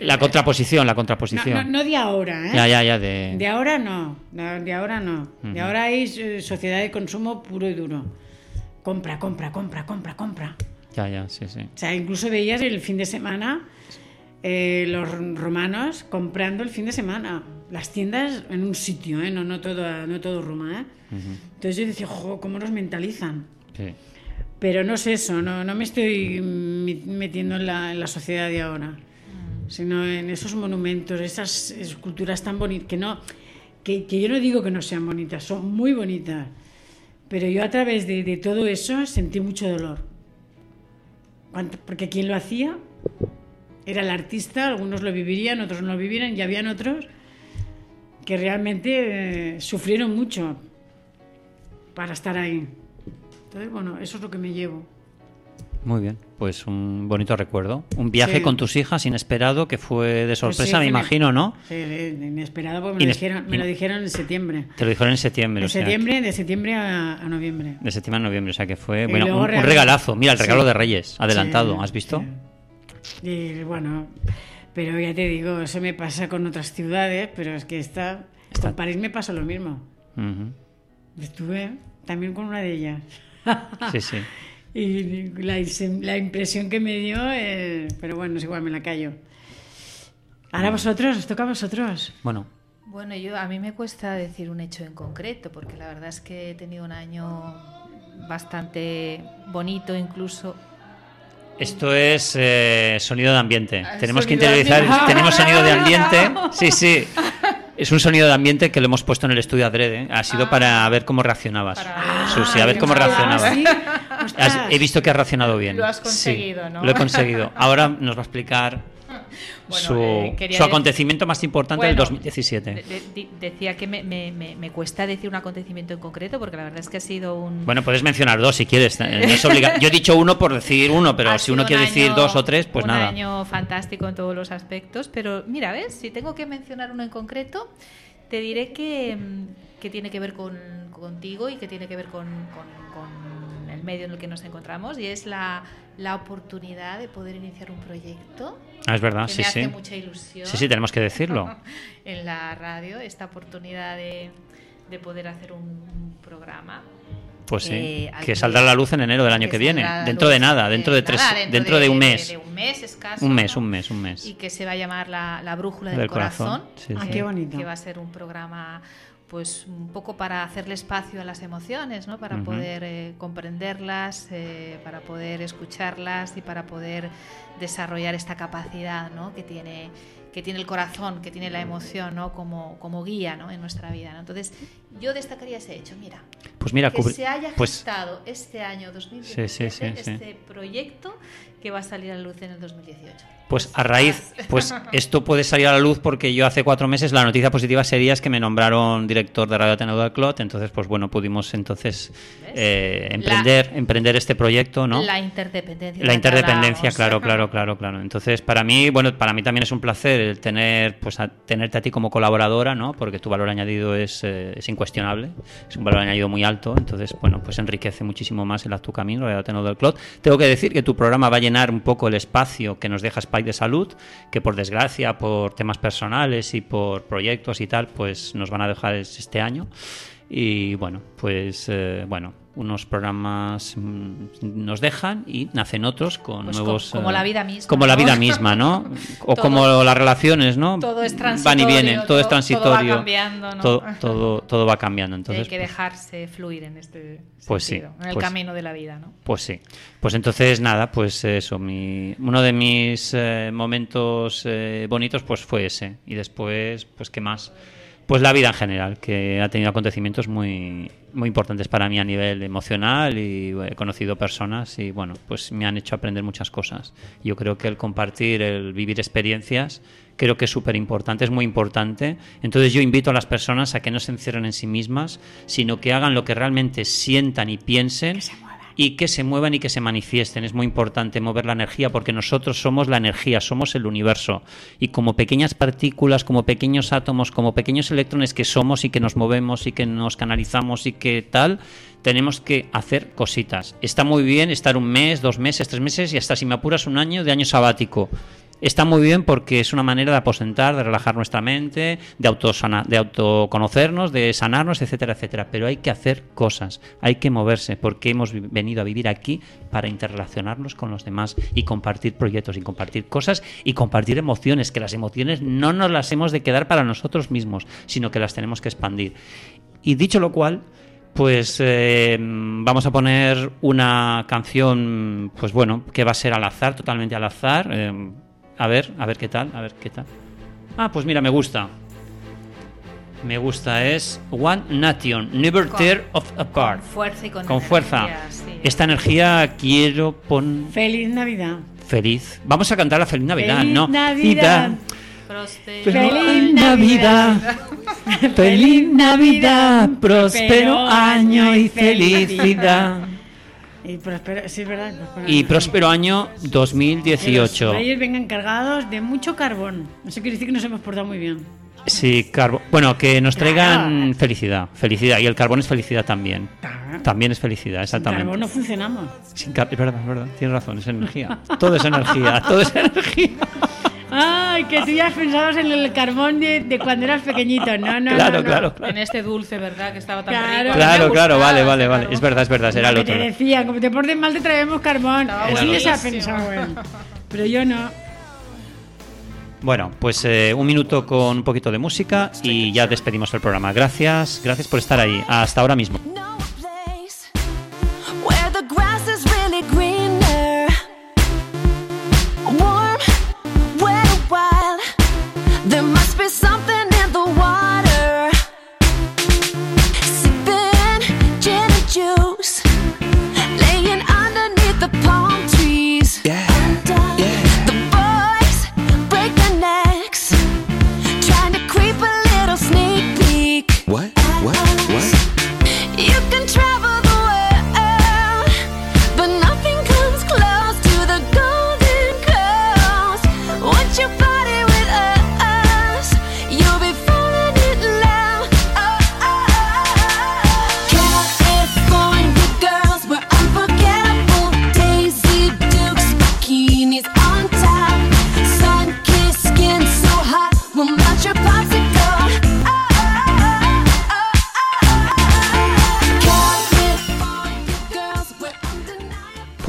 la contraposición, la contraposición. No, de ahora, ¿eh? Ya, ya, ya. De, de ahora no. De ahora no. De ahora hay eh, sociedad de consumo puro y duro. Compra, compra, compra, compra, compra. Ya, ya, sí, sí. O sea, incluso veías el fin de semana eh, los romanos comprando el fin de semana. Las tiendas en un sitio, ¿eh? no, no, todo, no todo Roma. ¿eh? Entonces yo decía, ¿cómo nos mentalizan? Pero no es eso, no, no me estoy metiendo en la, en la sociedad de ahora, sino en esos monumentos, esas esculturas tan bonitas, que, no, que, que, yo no digo que no sean bonitas, son muy bonitas, pero yo a través de, de todo eso sentí mucho dolor. Porque quien lo hacía era el artista, algunos lo vivirían, otros no lo vivirían, y habían otros que realmente eh, sufrieron mucho para estar ahí. Entonces, bueno, eso es lo que me llevo. Muy bien, pues un bonito recuerdo. Un viaje con tus hijas inesperado que fue de sorpresa, me imagino, ¿no? Sí, inesperado porque me, lo dijeron, me, lo dijeron, en septiembre. Te lo dijeron en septiembre. De septiembre, de septiembre a, noviembre. De septiembre a noviembre, o sea que fue bueno, un, regalazo. Mira, el regalo de Reyes, adelantado, ¿has visto? Y bueno, pero ya te digo, eso me pasa con otras ciudades, pero es que esta, con París me pasa lo mismo. Estuve también con una de ellas. Sí, sí. *laughs* y la, la, impresión que me dio, pero bueno, es igual, me la callo. Ahora vosotros, os toca a vosotros. Bueno. Bueno, yo a mí me cuesta decir un hecho en concreto, porque la verdad es que he tenido un año bastante bonito, incluso esto es eh, sonido de ambiente. Ah, tenemos que interiorizar. Tenemos sonido de ambiente. *laughs* Sí, sí. Es un sonido de ambiente que lo hemos puesto en el estudio adrede. Ha sido para ah. ver cómo reaccionabas. Susi, a ver cómo reaccionabas. He visto que has reaccionado bien. Lo has conseguido, ¿no? Lo he conseguido. Ahora nos va a explicar *laughs* su, eh, su, acontecimiento más importante del 2017. decía que me, me, me, cuesta decir un acontecimiento en concreto porque la verdad es que ha sido un... Bueno, puedes mencionar dos si quieres. Eh, Yo he dicho uno por decir uno, pero si uno quiere decir dos o tres, pues nada. Un año fantástico en todos los aspectos, pero mira, ¿ves? Si tengo que mencionar uno en concreto, te diré que, mm, que tiene que ver con, contigo y que tiene que ver con, con el medio en el que nos encontramos y es la la oportunidad de poder iniciar un proyecto. Ah, es verdad, que sí, me sí. Hace mucha ilusión. Sí, sí, tenemos que decirlo. *laughs* en la radio, esta oportunidad de, de poder hacer un programa. Pues sí, eh, que saldrá a la luz en enero del año que, viene, dentro de nada, dentro de tres, dentro, de, un mes. un mes escaso. Un mes, un mes, un mes. Y que se va a llamar la, la brújula del, corazón. ah, qué bonito. Que va a ser un programa pues un poco para hacerle espacio a las emociones, ¿no? para poder eh, comprenderlas, eh, para poder escucharlas y para poder desarrollar esta capacidad ¿no? que, tiene, que tiene el corazón, que tiene la emoción ¿no? como, como guía ¿no? en nuestra vida. Entonces, yo destacaría ese hecho, mira. Pues mira, que se haya pues, gestado este año 2017 este proyecto que va a salir a la luz en el 2018. Pues a raíz, pues *laughs* esto puede salir a la luz porque yo hace cuatro meses la noticia positiva sería es que me nombraron director de Radio Ateneo del Clot, entonces pues bueno, pudimos entonces eh, emprender, emprender este proyecto, ¿no? La interdependencia. La interdependencia, claro, claro, claro, claro. Entonces para mí, bueno, para mí también es un placer el tener, pues a, tenerte a ti como colaboradora, ¿no? Porque tu valor añadido es, eh, es incuestionable, es un valor añadido muy alto, entonces bueno, pues enriquece muchísimo más el tu camino, Radio Ateneo del Clot. Tengo que decir que tu programa va a llenar un poco el espacio que nos deja Espacio de salud, que por desgracia, por temas personales y por proyectos y tal, pues nos van a dejar este año. Y bueno, pues eh, bueno, unos programas mm, nos dejan y nacen otros con pues nuevos como, la vida misma como la vida misma no *laughs* o como las relaciones no todo es van y vienen todo, es transitorio todo va cambiando ¿no? *laughs* todo, todo, va cambiando entonces hay que dejarse fluir en este pues sentido, sí, en el pues, camino de la vida no pues sí. Pues entonces nada pues eso mi uno de mis eh, momentos eh, bonitos pues fue ese. Y después pues qué más pues la vida en general, que ha tenido acontecimientos muy, muy importantes para mí a nivel emocional y he conocido personas y bueno, pues me han hecho aprender muchas cosas. Yo creo que el compartir, el vivir experiencias, creo que es súper importante, es muy importante. Entonces yo invito a las personas a que no se encierren en sí mismas, sino que hagan lo que realmente sientan y piensen y que se muevan y que se manifiesten. Es muy importante mover la energía porque nosotros somos la energía, somos el universo. Y como pequeñas partículas, como pequeños átomos, como pequeños electrones que somos y que nos movemos y que nos canalizamos y que tal, tenemos que hacer cositas. Está muy bien estar un mes, dos meses, tres meses y hasta si me apuras un año de año sabático está muy bien porque es una manera de aposentar, de relajar nuestra mente, de, de autoconocernos, de sanarnos, etcétera, etcétera. Pero hay que hacer cosas, hay que moverse, porque hemos venido a vivir aquí para interrelacionarnos con los demás y compartir proyectos y compartir cosas y compartir emociones, que las emociones no nos las hemos de quedar para nosotros mismos, sino que las tenemos que expandir. Y dicho lo cual, pues eh, vamos a poner una canción, pues bueno, que va a ser al azar, totalmente al azar. Eh, a ver, a ver qué tal, a ver qué tal. Ah, pues mira, me gusta. Me gusta, es One Nation, Never Tear of Apart. Con fuerza y con, con fuerza. Esta energía quiero poner. Feliz Navidad. Feliz. Vamos a cantar la Feliz Navidad, Feliz ¿no? Navidad. Feliz Navidad. Feliz Navidad. Próspero año y felicidad. Y próspero, sí, ¿verdad? y próspero año 2018. Que los vengan cargados de mucho carbón. Eso quiere decir que nos hemos portado muy bien. Sí, carbón. Bueno, que nos traigan felicidad. Felicidad. Y el carbón es felicidad también. También es felicidad, exactamente. Sin carbón no funcionamos. Sin es verdad, es verdad. Tienes razón, es energía. Todo es energía, todo es *laughs* energía. Ay, que tú ya pensado en el carbón de, cuando eras pequeñito. No, no, claro, no, Claro, claro. En este dulce, ¿verdad? Que estaba tan claro, rico. Claro, claro, vale, vale, vale. Es verdad, es verdad, será el otro. Te decían, como te portes mal, te traemos carbón. Así les ha pensado, bueno. Pero yo no. Bueno, pues eh, un minuto con un poquito de música y ya despedimos el programa. Gracias, gracias por estar ahí. Hasta ahora mismo.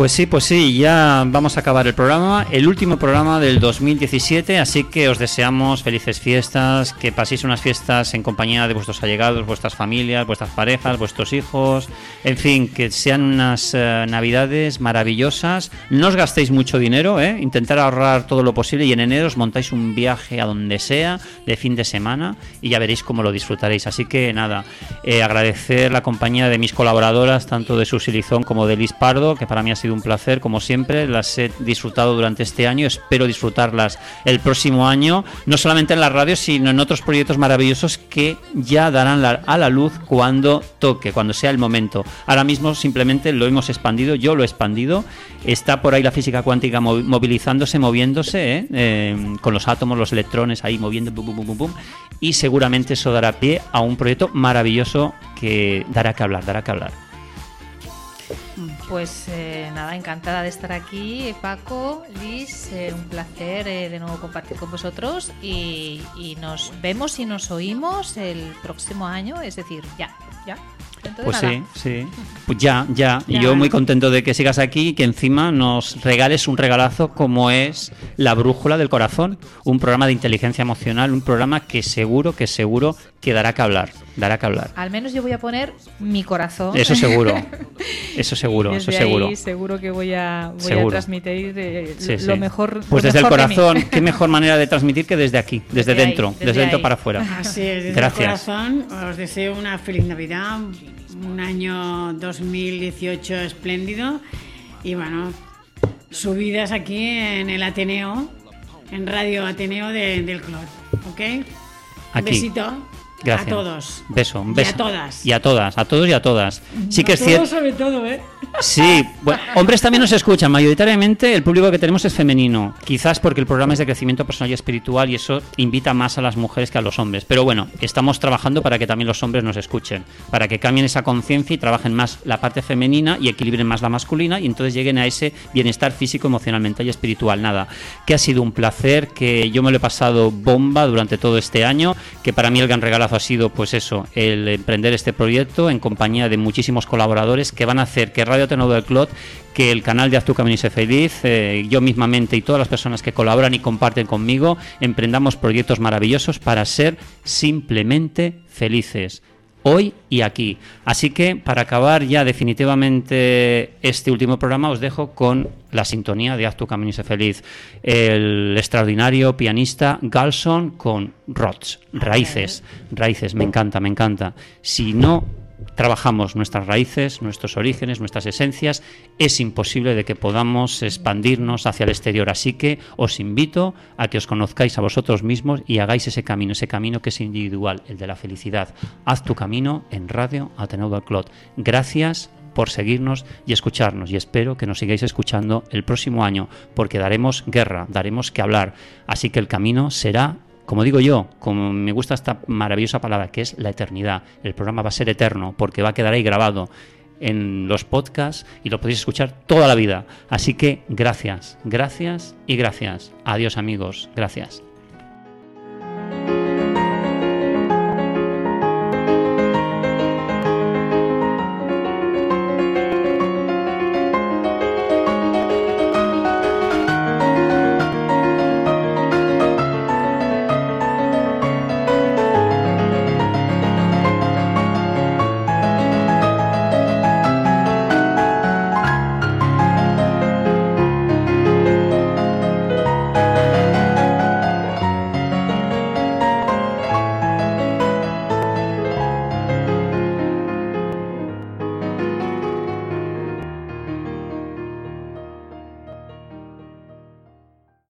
Pues sí, pues sí, ya vamos a acabar el programa, el último programa del 2017, así que os deseamos felices fiestas, que paséis unas fiestas en compañía de vuestros allegados, vuestras familias, vuestras parejas, vuestros hijos, en fin, que sean unas eh, navidades maravillosas. No os gastéis mucho dinero, ¿eh? intentar ahorrar todo lo posible y en enero os montáis un viaje a donde sea de fin de semana y ya veréis cómo lo disfrutaréis. Así que nada, eh, agradecer la compañía de mis colaboradoras, tanto de Susilizón como de Liz Pardo, que para mí ha sido un placer, como siempre. Las he disfrutado durante este año, espero disfrutarlas el próximo año, no solamente en la radio, sino en otros proyectos maravillosos que ya darán a la luz cuando toque, cuando sea el momento. Ahora mismo simplemente lo hemos expandido, yo lo he expandido. Está por ahí la física cuántica movilizándose, moviéndose, ¿eh? Eh, con los átomos, los electrones ahí moviendo, y seguramente eso dará pie a un proyecto maravilloso que dará que hablar, dará que hablar. Pues eh, nada, encantada de estar aquí, Paco, Liz, eh, un placer eh, de nuevo compartir con vosotros y, y, nos vemos y nos oímos el próximo año, es decir, ya, ya. Pues sí, sí. Pues ya, ya, Y yo muy contento de que sigas aquí y que encima nos regales un regalazo como es La Brújula del Corazón, un programa de inteligencia emocional, un programa que seguro, que seguro que dará que hablar, dará que hablar. Al menos yo voy a poner mi corazón. Eso seguro, *laughs* eso seguro, eso seguro. seguro que voy a, voy a transmitir eh, lo mejor. Pues desde el corazón, qué *laughs* mejor manera de transmitir que desde aquí, desde, dentro, desde, dentro para afuera. *laughs* Así es, desde Gracias. el corazón os deseo una feliz Navidad, un año 2018 espléndido y bueno, subidas aquí en el Ateneo, en Radio Ateneo del Club, ¿ok? Aquí. Besito. Gracias. A todos. Beso, un beso. Y a todas. Y a todas, a todos y a todas. Sí que es cierto. sobre todo, ¿eh? Sí, bueno, hombres también nos escuchan. Mayoritariamente el público que tenemos es femenino. Quizás porque el programa es de crecimiento personal y espiritual y eso invita más a las mujeres que a los hombres. Pero bueno, estamos trabajando para que también los hombres nos escuchen. Para que cambien esa conciencia y trabajen más la parte femenina y equilibren más la masculina y entonces lleguen a ese bienestar físico, emocional, mental y espiritual. Nada, que ha sido un placer, que yo me lo he pasado bomba durante todo este año, que para mí el gran regalazo ha sido pues eso, el emprender este proyecto en compañía de muchísimos colaboradores que van a hacer que Radio Tenodo del Clot, que el canal de Haz tu Camino Feliz, eh, yo mismamente y todas las personas que colaboran y comparten conmigo, emprendamos proyectos maravillosos para ser simplemente felices hoy y aquí. Así que para acabar ya definitivamente este último programa os dejo con la sintonía de Haz tu camino y sé feliz. El extraordinario pianista Galson con Rods, raíces, raíces, me encanta, me encanta. Si no trabajamos nuestras raíces, nuestros orígenes, nuestras esencias, es imposible de que podamos expandirnos hacia el exterior. Así que os invito a que os conozcáis a vosotros mismos y hagáis ese camino, ese camino que es individual, el de la felicidad. Haz tu camino en Radio Ateneo del Clot. Gracias por seguirnos y escucharnos y espero que nos sigáis escuchando el próximo año porque daremos guerra, daremos que hablar. Así que el camino será como digo yo, como me gusta esta maravillosa palabra que es la eternidad. El programa va a ser eterno porque va a quedar ahí grabado en los podcasts y lo podéis escuchar toda la vida. Así que gracias, gracias y gracias. Adiós amigos, gracias.